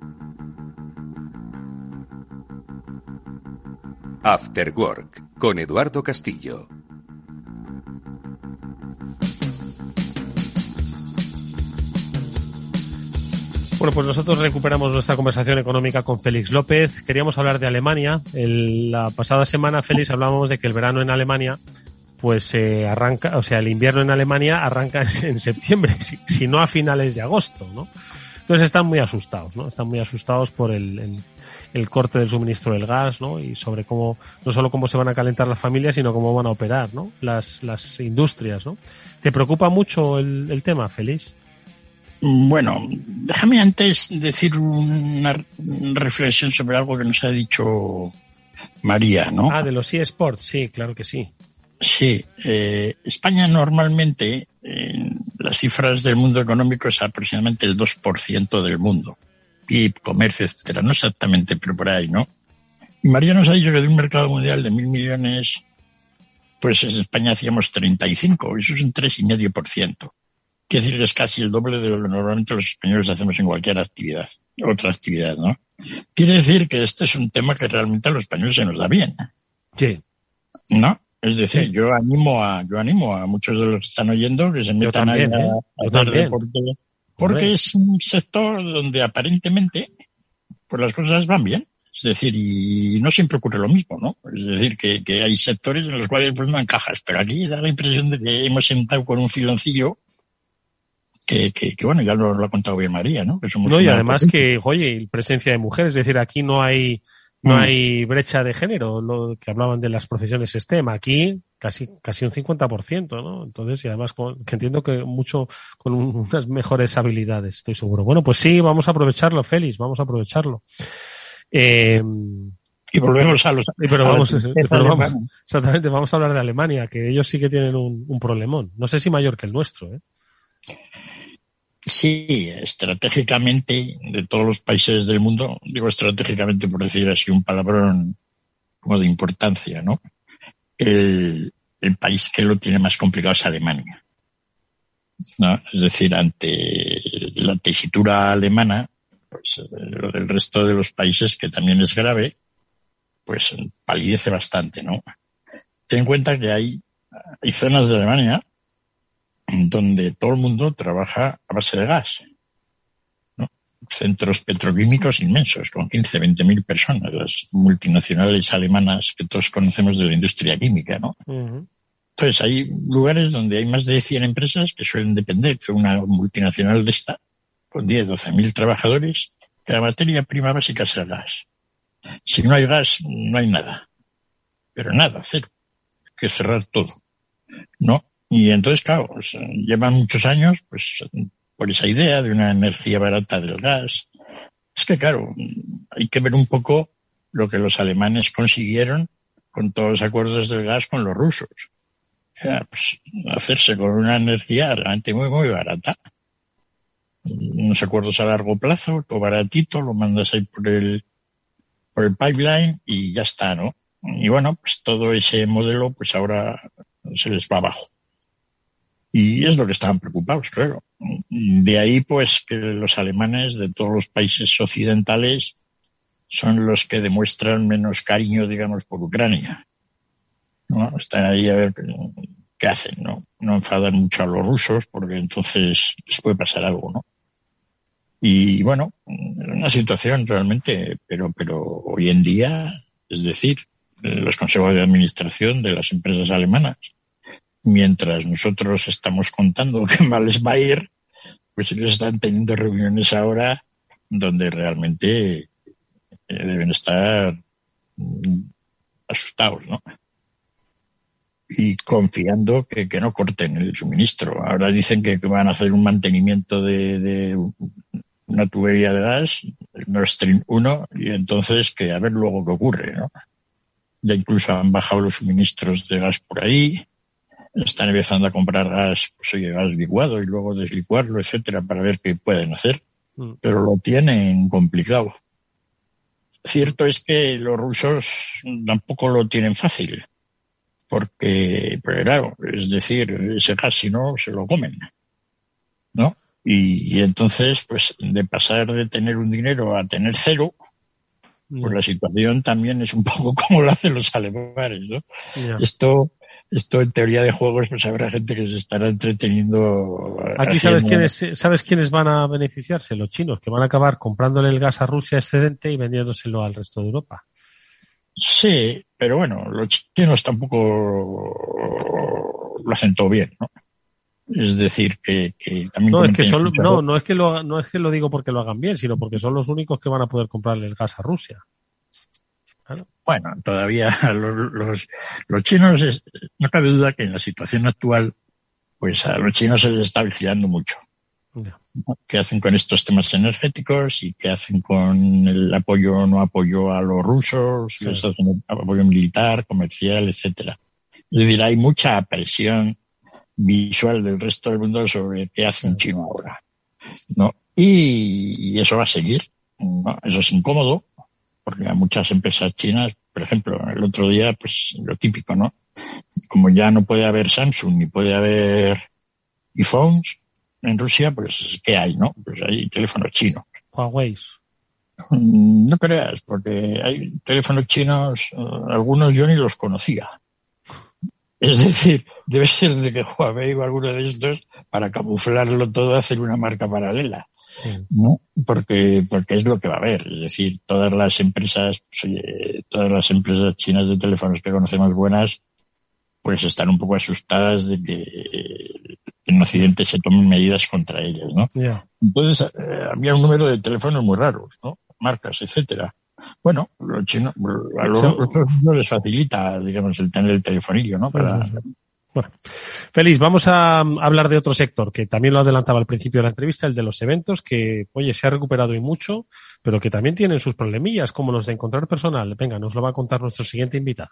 After Work con Eduardo Castillo. Bueno, pues nosotros recuperamos nuestra conversación económica con Félix López. Queríamos hablar de Alemania. la pasada semana, Félix, hablábamos de que el verano en Alemania, pues eh, arranca, o sea, el invierno en Alemania arranca en septiembre, si, no a finales de agosto, ¿no? Entonces están muy asustados, ¿no? Están muy asustados por el el corte del suministro del gas, ¿no? Y sobre cómo, no solo cómo se van a calentar las familias, sino cómo van a operar, ¿no? Las, las industrias, ¿no? ¿Te preocupa mucho el, el tema, Félix? Bueno, déjame antes decir una reflexión sobre algo que nos ha dicho María, ¿no? Ah, de los eSports, sí, claro que sí. Sí, eh, España normalmente, en las cifras del mundo económico, es aproximadamente el 2% del mundo y comercio, etcétera. No exactamente, pero por ahí, ¿no? Y María nos ha dicho que de un mercado mundial de mil millones, pues en España hacíamos 35, eso es un 3,5%. Quiere decir que es casi el doble de lo que normalmente los españoles hacemos en cualquier actividad, otra actividad, ¿no? Quiere decir que este es un tema que realmente a los españoles se nos da bien. Sí. ¿No? Es decir, yo animo a, yo animo a muchos de los que están oyendo que se metan a, ¿eh? a, porque es un sector donde aparentemente pues las cosas van bien. Es decir, y no siempre ocurre lo mismo, ¿no? Es decir, que, que hay sectores en los cuales pues no encajas, pero aquí da la impresión de que hemos sentado con un filoncillo que, que, que bueno, ya lo, lo, ha contado bien María, ¿no? Que somos no, y además que, oye, presencia de mujeres, es decir, aquí no hay, no mm. hay brecha de género, lo que hablaban de las profesiones STEM, aquí casi, casi un 50%, ¿no? Entonces, y además con, que entiendo que mucho con un, unas mejores habilidades, estoy seguro. Bueno, pues sí, vamos a aprovecharlo, Félix, vamos a aprovecharlo. Eh, y volvemos a los. Pero vamos, pero vamos, exactamente, vamos a hablar de Alemania, que ellos sí que tienen un, un problemón. No sé si mayor que el nuestro, ¿eh? Sí, estratégicamente, de todos los países del mundo, digo estratégicamente por decir así un palabrón como de importancia, ¿no? El, país que lo tiene más complicado es Alemania. ¿no? Es decir, ante la tesitura alemana, pues el resto de los países, que también es grave, pues palidece bastante, ¿no? Ten en cuenta que hay, hay zonas de Alemania donde todo el mundo trabaja a base de gas. Centros petroquímicos inmensos, con 15, 20 mil personas, las multinacionales alemanas que todos conocemos de la industria química, ¿no? Entonces, hay lugares donde hay más de 100 empresas que suelen depender de una multinacional de esta, con 10, 12 mil trabajadores, que la materia prima básica es el gas. Si no hay gas, no hay nada. Pero nada, cero. Hay que cerrar todo. ¿No? Y entonces, claro, llevan muchos años, pues, por esa idea de una energía barata del gas. Es que, claro, hay que ver un poco lo que los alemanes consiguieron con todos los acuerdos del gas con los rusos. Era, pues, hacerse con una energía realmente muy, muy barata. Unos acuerdos a largo plazo, todo baratito, lo mandas ahí por el, por el pipeline y ya está, ¿no? Y bueno, pues todo ese modelo, pues ahora se les va abajo. Y es lo que estaban preocupados, claro. De ahí, pues, que los alemanes de todos los países occidentales son los que demuestran menos cariño, digamos, por Ucrania. ¿No? Están ahí a ver qué hacen, ¿no? No enfadan mucho a los rusos porque entonces les puede pasar algo, ¿no? Y bueno, una situación realmente, pero, pero hoy en día, es decir, los consejos de administración de las empresas alemanas mientras nosotros estamos contando qué mal les va a ir, pues ellos están teniendo reuniones ahora donde realmente eh, deben estar mm, asustados, ¿no? Y confiando que, que, no corten el suministro. Ahora dicen que, van a hacer un mantenimiento de, de una tubería de gas, Nord Stream 1, y entonces que a ver luego qué ocurre, ¿no? Ya incluso han bajado los suministros de gas por ahí están empezando a comprar gas, pues oye, gas licuado y luego deslicuarlo, etcétera, para ver qué pueden hacer. Mm. Pero lo tienen complicado. Cierto es que los rusos tampoco lo tienen fácil. Porque, pero claro, es decir, ese gas si no, se lo comen. ¿No? Y, y, entonces, pues, de pasar de tener un dinero a tener cero, pues mm. la situación también es un poco como lo hacen los alemanes, ¿no? Esto, esto en teoría de juegos, pues habrá gente que se estará entreteniendo. Aquí sabes quiénes, sabes quiénes van a beneficiarse, los chinos, que van a acabar comprándole el gas a Rusia excedente y vendiéndoselo al resto de Europa. Sí, pero bueno, los chinos tampoco lo hacen todo bien, ¿no? Es decir, que, también no es que no, no es que lo no es que lo digo porque lo hagan bien, sino porque son los únicos que van a poder comprarle el gas a Rusia. Bueno, todavía los, los, chinos, no cabe duda que en la situación actual, pues a los chinos se les está vigilando mucho. ¿Qué hacen con estos temas energéticos y qué hacen con el apoyo o no apoyo a los rusos, sí. hacen apoyo militar, comercial, etcétera? Es decir, hay mucha presión visual del resto del mundo sobre qué hace un chino ahora. ¿no? Y, y eso va a seguir. ¿no? Eso es incómodo, porque a muchas empresas chinas, por ejemplo, el otro día, pues lo típico, ¿no? Como ya no puede haber Samsung ni puede haber iPhones en Rusia, pues ¿qué hay, no? Pues hay teléfonos chinos. Huawei. Mm, no creas, porque hay teléfonos chinos, eh, algunos yo ni los conocía. Es decir, debe ser de que Huawei o alguno de estos, para camuflarlo todo, hacer una marca paralela. ¿No? Porque, porque es lo que va a haber. Es decir, todas las empresas, pues, todas las empresas chinas de teléfonos que conocemos buenas, pues están un poco asustadas de que en Occidente se tomen medidas contra ellas, ¿no? Entonces, eh, había un número de teléfonos muy raros, ¿no? Marcas, etcétera. Bueno, los chinos, a los otros no les facilita, digamos, el tener el telefonillo, ¿no? Para, bueno, Feliz, vamos a hablar de otro sector que también lo adelantaba al principio de la entrevista, el de los eventos, que, oye, se ha recuperado y mucho, pero que también tienen sus problemillas, como los de encontrar personal. Venga, nos lo va a contar nuestro siguiente invitado.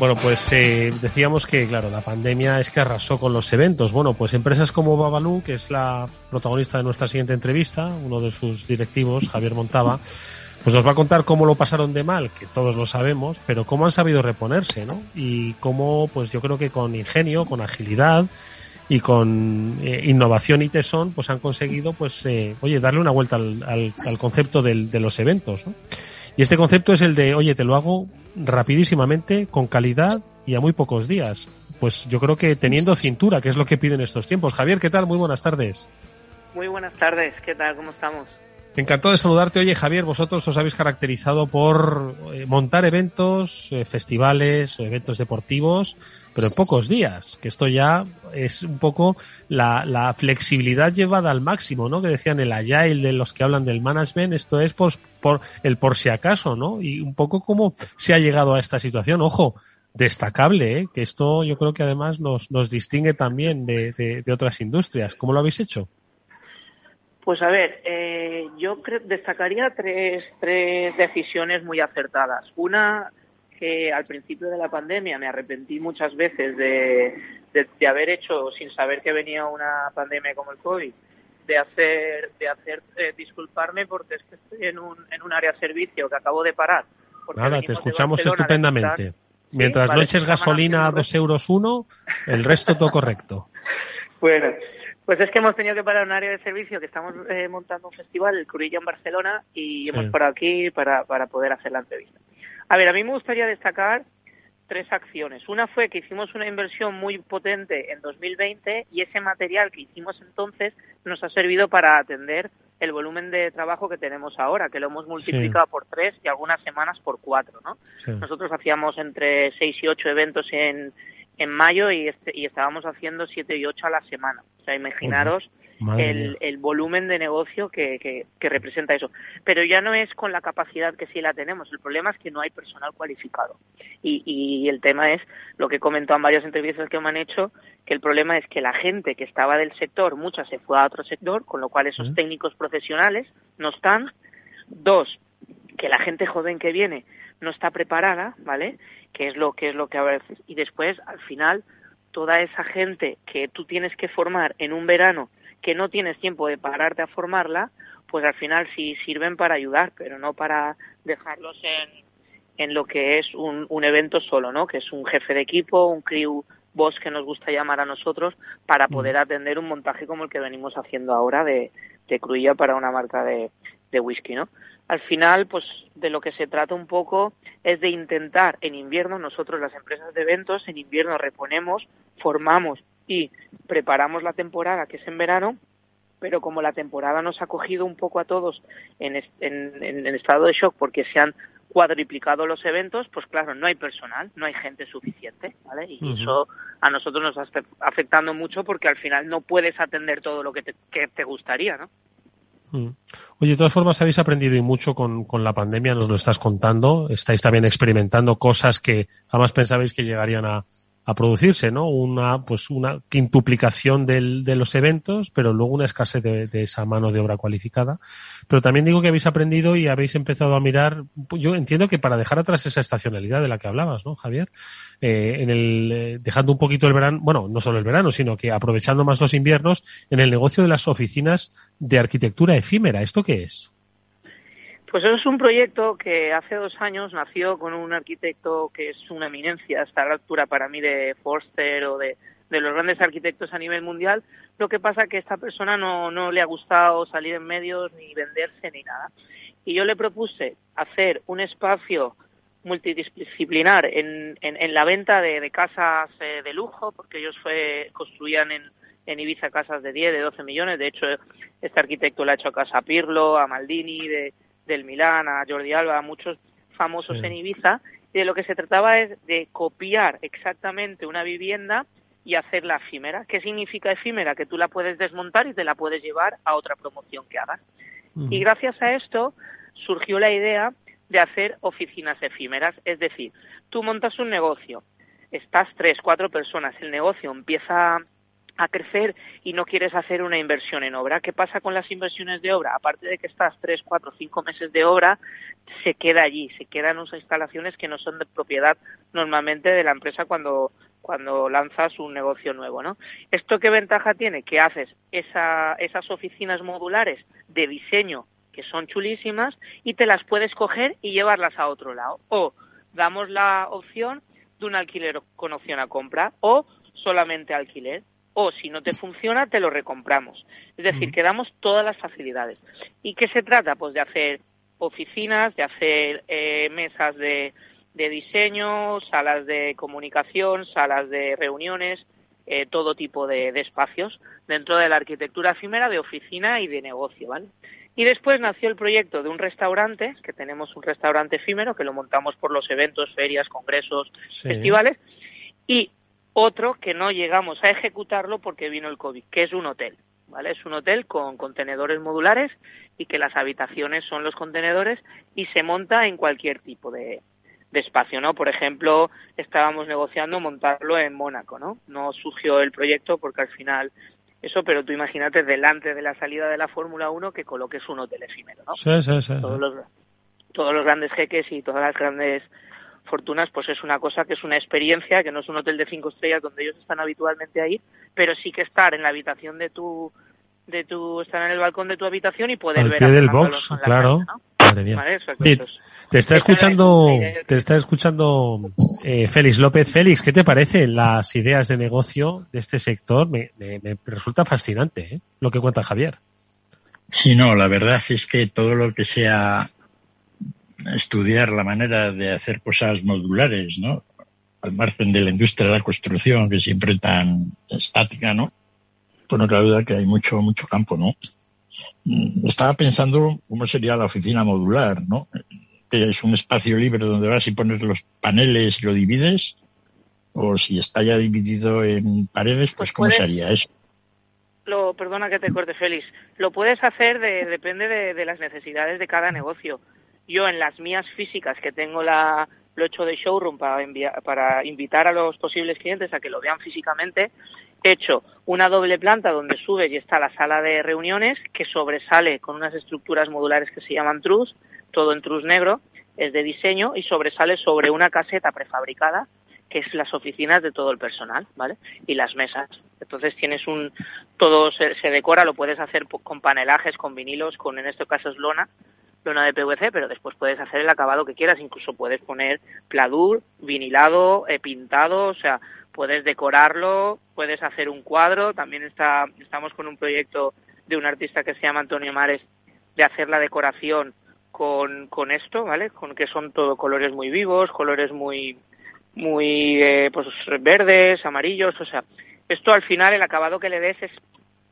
Bueno, pues eh, decíamos que, claro, la pandemia es que arrasó con los eventos. Bueno, pues empresas como Babalu, que es la protagonista de nuestra siguiente entrevista, uno de sus directivos, Javier Montaba, pues nos va a contar cómo lo pasaron de mal, que todos lo sabemos, pero cómo han sabido reponerse, ¿no? Y cómo, pues yo creo que con ingenio, con agilidad y con eh, innovación y tesón, pues han conseguido, pues, eh, oye, darle una vuelta al, al, concepto del, de los eventos, ¿no? Y este concepto es el de, oye, te lo hago rapidísimamente, con calidad y a muy pocos días. Pues yo creo que teniendo cintura, que es lo que piden estos tiempos. Javier, ¿qué tal? Muy buenas tardes. Muy buenas tardes, ¿qué tal? ¿Cómo estamos? Encantado de saludarte. Oye, Javier, vosotros os habéis caracterizado por eh, montar eventos, eh, festivales, eventos deportivos, pero en pocos días, que esto ya es un poco la, flexibilidad llevada al máximo, ¿no? Que decían el agile de los que hablan del management, esto es por, por el por si acaso, ¿no? Y un poco cómo se ha llegado a esta situación. Ojo, destacable, ¿eh? que esto yo creo que además nos, nos distingue también de, de otras industrias. ¿Cómo lo habéis hecho? Pues a ver, eh, yo destacaría tres, tres decisiones muy acertadas. Una, que al principio de la pandemia me arrepentí muchas veces de, de, haber hecho, sin saber que venía una pandemia como el COVID, de hacer, de hacer eh, disculparme porque es que estoy en un, en un área de servicio que acabo de parar. Nada, te escuchamos estupendamente. Mientras no eches gasolina a dos euros uno, el resto todo correcto. Bueno, pues es que hemos tenido que parar un área de servicio que estamos eh, montando un festival, el Curilla en Barcelona, y hemos parado aquí para, para poder hacer la entrevista. A ver, a mí me gustaría destacar tres acciones. Una fue que hicimos una inversión muy potente en 2020 y ese material que hicimos entonces nos ha servido para atender el volumen de trabajo que tenemos ahora, que lo hemos multiplicado por tres y algunas semanas por cuatro, ¿no? Nosotros hacíamos entre seis y ocho eventos en, en mayo y, este, y estábamos haciendo siete y ocho a la semana. O sea, imaginaros el, el, volumen de negocio que, que, que, representa eso. Pero ya no es con la capacidad que sí la tenemos. El problema es que no hay personal cualificado. Y, y el tema es lo que comentó en varias entrevistas que me han hecho, que el problema es que la gente que estaba del sector, mucha se fue a otro sector, con lo cual esos técnicos profesionales no están. Dos, que la gente joven que viene no está preparada, ¿vale? Que es lo que es lo que a veces y después al final toda esa gente que tú tienes que formar en un verano que no tienes tiempo de pararte a formarla pues al final sí sirven para ayudar pero no para dejarlos en en lo que es un, un evento solo no que es un jefe de equipo un crew boss que nos gusta llamar a nosotros para mm. poder atender un montaje como el que venimos haciendo ahora de, de Cruilla para una marca de, de whisky, ¿no? al final, pues de lo que se trata un poco es de intentar en invierno, nosotros las empresas de eventos, en invierno reponemos, formamos y preparamos la temporada que es en verano, pero como la temporada nos ha cogido un poco a todos en, en, estado de shock porque se han cuadriplicado los eventos, pues claro, no hay personal, no hay gente suficiente, ¿vale? Y eso a nosotros nos está afectando mucho porque al final no puedes atender todo lo que te, que te gustaría, ¿no? Mm. Oye, de todas formas habéis aprendido y mucho con, con, la pandemia, nos lo estás contando. Estáis también experimentando cosas que jamás pensabais que llegarían a, a producirse, ¿no? Una, pues una quintuplicación del, de los eventos, pero luego una escasez de, esa mano de obra cualificada. Pero también digo que habéis aprendido y habéis empezado a mirar, yo entiendo que para dejar atrás esa estacionalidad de la que hablabas, ¿no, Javier? Eh, en el, eh, dejando un poquito el verano, bueno, no solo el verano, sino que aprovechando más los inviernos en el negocio de las oficinas de arquitectura efímera. ¿Esto qué es? Pues eso es un proyecto que hace dos años nació con un arquitecto que es una eminencia, hasta la altura para mí de Forster o de, de los grandes arquitectos a nivel mundial. Lo que pasa que a esta persona no, no le ha gustado salir en medios ni venderse ni nada. Y yo le propuse hacer un espacio multidisciplinar en, en, la venta de, casas eh, de lujo, porque ellos fue, construían en, en Ibiza casas de 10, de 12 millones. De hecho, este arquitecto le ha hecho a Casa Pirlo, a Maldini de, del Milán, a Jordi Alba, a muchos famosos en Ibiza. Y de lo que se trataba es de copiar exactamente una vivienda y hacerla efímera. ¿Qué significa efímera? Que tú la puedes desmontar y te la puedes llevar a otra promoción que hagas. Y gracias a esto surgió la idea de hacer oficinas efímeras. Es decir, tú montas un negocio, estás tres, cuatro personas, el negocio empieza a crecer y no quieres hacer una inversión en obra. ¿Qué pasa con las inversiones de obra? Aparte de que estás tres, cuatro, cinco meses de obra, se queda allí, se quedan unas instalaciones que no son de propiedad normalmente de la empresa cuando, cuando lanzas un negocio nuevo, ¿no? ¿Esto qué ventaja tiene? Que haces esa, esas oficinas modulares de diseño que son chulísimas y te las puedes coger y llevarlas a otro lado. O damos la opción de un alquiler con opción a compra o solamente alquiler o si no te funciona te lo recompramos. Es decir, que damos todas las facilidades. ¿Y qué se trata? Pues de hacer oficinas, de hacer eh, mesas de, de, diseño, salas de comunicación, salas de reuniones, eh, todo tipo de, de, espacios dentro de la arquitectura efímera de oficina y de negocio, ¿vale? Y después nació el proyecto de un restaurante, que tenemos un restaurante efímero, que lo montamos por los eventos, ferias, congresos, festivales, y otro que no llegamos a ejecutarlo porque vino el COVID, que es un hotel. ¿Vale? Es un hotel con contenedores modulares y que las habitaciones son los contenedores y se monta en cualquier tipo de, espacio, ¿no? Por ejemplo, estábamos negociando montarlo en Mónaco, ¿no? No surgió el proyecto porque al final eso, pero tú imagínate delante de la salida de la Fórmula 1 que coloques un hotel efímero, ¿no? Sí, sí, sí. Todos, Los, todos los grandes jeques y todas las grandes fortunas, pues es una cosa que es una experiencia, que no es un hotel de cinco estrellas donde ellos están habitualmente ahí, pero sí que estar en la habitación de tu de tu estar en el balcón de tu habitación y poder Al ver pie del box, claro. te está escuchando, te está escuchando eh, Félix López. Félix, ¿qué te parece las ideas de negocio de este sector? Me, me, me resulta fascinante ¿eh? lo que cuenta Javier. Sí, no, la verdad es que todo lo que sea estudiar la manera de hacer cosas modulares, ¿no? Al margen de la industria de la construcción, que siempre tan estática, ¿no? Pues no cabe duda que hay mucho, mucho campo, ¿no? Mm, estaba pensando cómo sería la oficina modular, ¿no? Que es un espacio libre donde vas y pones los paneles y lo divides, o si está ya dividido en paredes, pues, pues ¿cómo sería eso? Lo, perdona que te corte, Félix. Lo puedes hacer, de, depende de, de las necesidades de cada negocio yo en las mías físicas que tengo la, lo hecho de showroom para, invitar a los posibles clientes a que lo vean físicamente, he hecho una doble planta donde sube y está la sala de reuniones que sobresale con unas estructuras modulares que se llaman trus, todo en trus negro, es de diseño y sobresale sobre una caseta prefabricada que es las oficinas de todo el personal, ¿vale? Y las mesas. Entonces tienes un, todo se, se decora, lo puedes hacer con panelajes, con vinilos, con en este caso es lona, lona de PVC, pero después puedes hacer el acabado que quieras, incluso puedes poner pladur, vinilado, eh, pintado, o sea, puedes decorarlo, puedes hacer un cuadro, también está, estamos con un proyecto de un artista que se llama Antonio Mares de hacer la decoración con, con esto, ¿vale? Con que son todo colores muy vivos, colores muy, muy, eh, pues verdes, amarillos, o sea, esto al final el acabado que le des es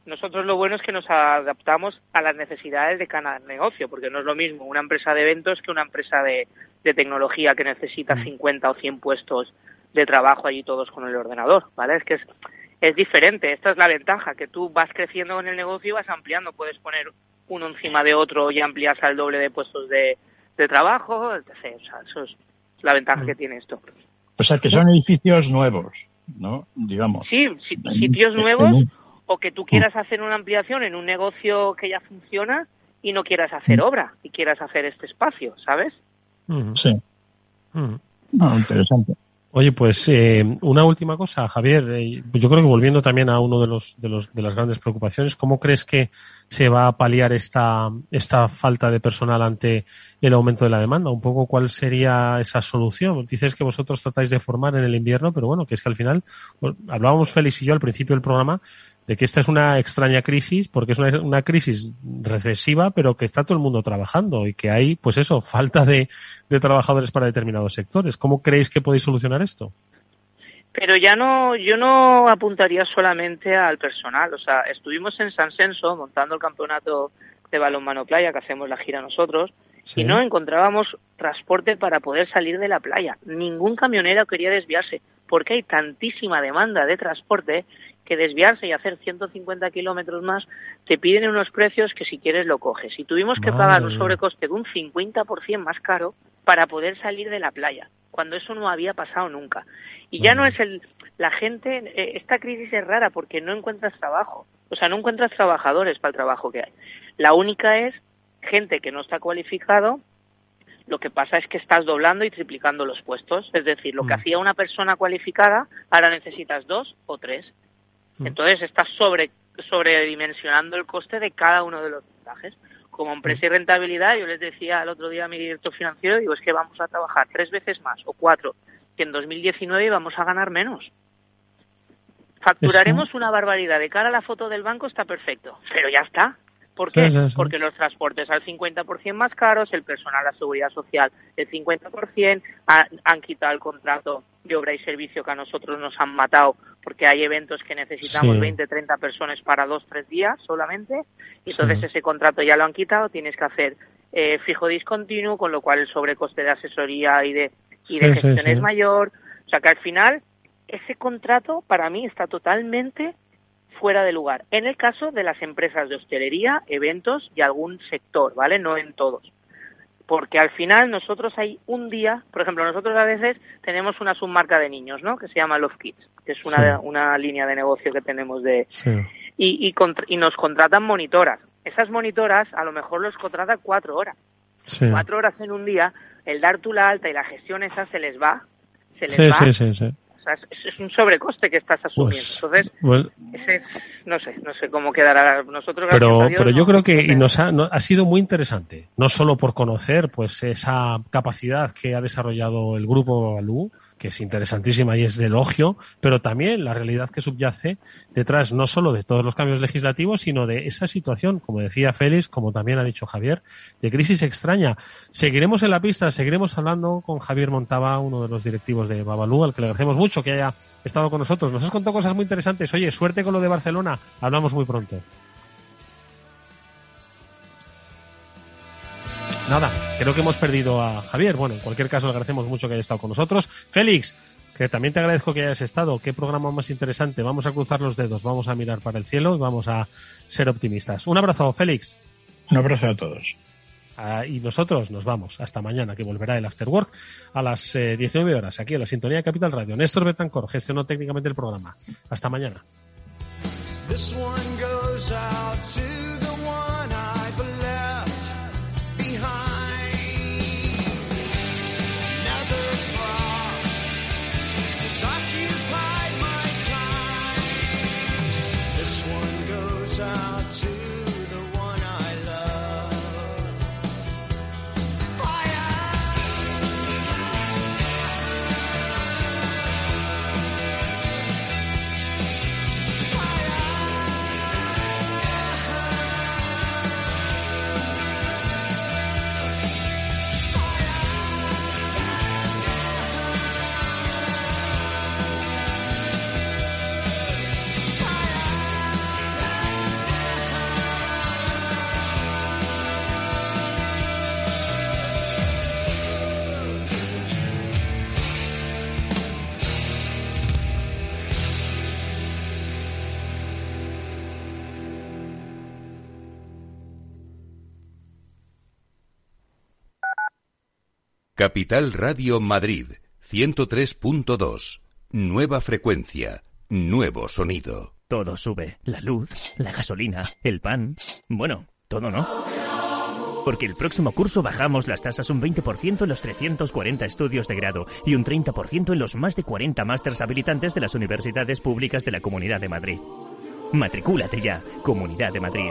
nosotros lo bueno es que nos adaptamos a las necesidades de cada negocio, porque no es lo mismo una empresa de eventos que una empresa de, tecnología que necesita 50 mm. o 100 puestos de trabajo allí todos con el ordenador, ¿vale? Es que es, es diferente, esta es la ventaja, que tú vas creciendo en el negocio y vas ampliando, puedes poner uno encima de otro y amplias al doble de puestos de, trabajo, etc. O sea, eso es la ventaja que mm. tiene esto. O sea, que son edificios nuevos, ¿no? Digamos. Sí, sitios nuevos o que tú quieras hacer una ampliación en un negocio que ya funciona y no quieras hacer obra y quieras hacer este espacio, ¿sabes? Sí. interesante. Oye, pues eh, una última cosa, Javier. Eh, yo creo que volviendo también a uno de los, de los de las grandes preocupaciones, ¿cómo crees que se va a paliar esta esta falta de personal ante el aumento de la demanda? Un poco cuál sería esa solución. Dices que vosotros tratáis de formar en el invierno, pero bueno, que es que al final hablábamos Félix y yo al principio del programa de que esta es una extraña crisis, porque es una, una, crisis recesiva, pero que está todo el mundo trabajando y que hay, pues eso, falta de, de trabajadores para determinados sectores. ¿Cómo creéis que podéis solucionar esto? Pero ya no, yo no apuntaría solamente al personal. O sea, estuvimos en San Senso montando el campeonato de balonmano playa, que hacemos la gira nosotros, y no encontrábamos transporte para poder salir de la playa. Ningún camionero quería desviarse, porque hay tantísima demanda de transporte que desviarse y hacer 150 kilómetros más te piden unos precios que si quieres lo coges. Y tuvimos que pagar un sobrecoste de un 50% más caro para poder salir de la playa, cuando eso no había pasado nunca. Y ya no es el... La gente, eh, esta crisis es rara porque no encuentras trabajo. O sea, no encuentras trabajadores para el trabajo que hay. La única es gente que no está cualificado lo que pasa es que estás doblando y triplicando los puestos. Es decir, lo que mm. hacía una persona cualificada, ahora necesitas dos o tres. Mm. Entonces estás sobre, sobredimensionando el coste de cada uno de los montajes. Como empresa y rentabilidad, yo les decía el otro día a mi director financiero, digo, es que vamos a trabajar tres veces más o cuatro que en 2019 vamos a ganar menos. Facturaremos una barbaridad. De cara a la foto del banco está perfecto, pero ya está. ¿Por qué? Porque los transportes al 50% más caros, el personal, la seguridad social el 50%, han quitado el contrato de obra y servicio que a nosotros nos han matado porque hay eventos que necesitamos 20, 30 personas para dos, tres días solamente, y entonces ese contrato ya lo han quitado, tienes que hacer eh, fijo discontinuo, con lo cual el sobrecoste de asesoría y de, y de gestión es mayor. O sea que al final ese contrato para mí está totalmente fuera de lugar. En el caso de las empresas de hostelería, eventos y algún sector, ¿vale? No en todos porque al final nosotros hay un día, por ejemplo, nosotros a veces tenemos una submarca de niños, ¿no? Que se llama Love Kids, que es una, una línea de negocio que tenemos de... Y, y, y, nos contratan monitoras. Esas monitoras a lo mejor los contratan cuatro horas. Cuatro horas en un día, el dar tu la alta y la gestión esa se les va. Se les va es, un sobrecoste que estás asumiendo. Pues, Entonces, ese no sé, no sé cómo quedará nosotros. Pero, pero yo creo que y nos ha, ha sido muy interesante, no solo por conocer pues esa capacidad que ha desarrollado el grupo Balú, que es interesantísima y es de elogio, pero también la realidad que subyace detrás no solo de todos los cambios legislativos, sino de esa situación, como decía Félix, como también ha dicho Javier, de crisis extraña. Seguiremos en la pista, seguiremos hablando con Javier Montaba, uno de los directivos de Babalú, al que le agradecemos mucho que haya estado con nosotros. Nos has contado cosas muy interesantes. Oye, suerte con lo de Barcelona. Hablamos muy pronto. Nada, creo que hemos perdido a Javier. Bueno, en cualquier caso, le agradecemos mucho que haya estado con nosotros. Félix, que también te agradezco que hayas estado. Qué programa más interesante. Vamos a cruzar los dedos, vamos a mirar para el cielo y vamos a ser optimistas. Un abrazo, Félix. Un abrazo a todos. Ah, y nosotros nos vamos hasta mañana, que volverá el After Work a las 19 eh, horas, aquí en la Sintonía Capital Radio. Néstor Betancor gestionó técnicamente el programa. Hasta mañana. Capital Radio Madrid 103.2. Nueva frecuencia, nuevo sonido. Todo sube. La luz, la gasolina, el pan. Bueno, todo no. Porque el próximo curso bajamos las tasas un 20% en los 340 estudios de grado y un 30% en los más de 40 másters habilitantes de las universidades públicas de la Comunidad de Madrid. Matricúlate ya, Comunidad de Madrid.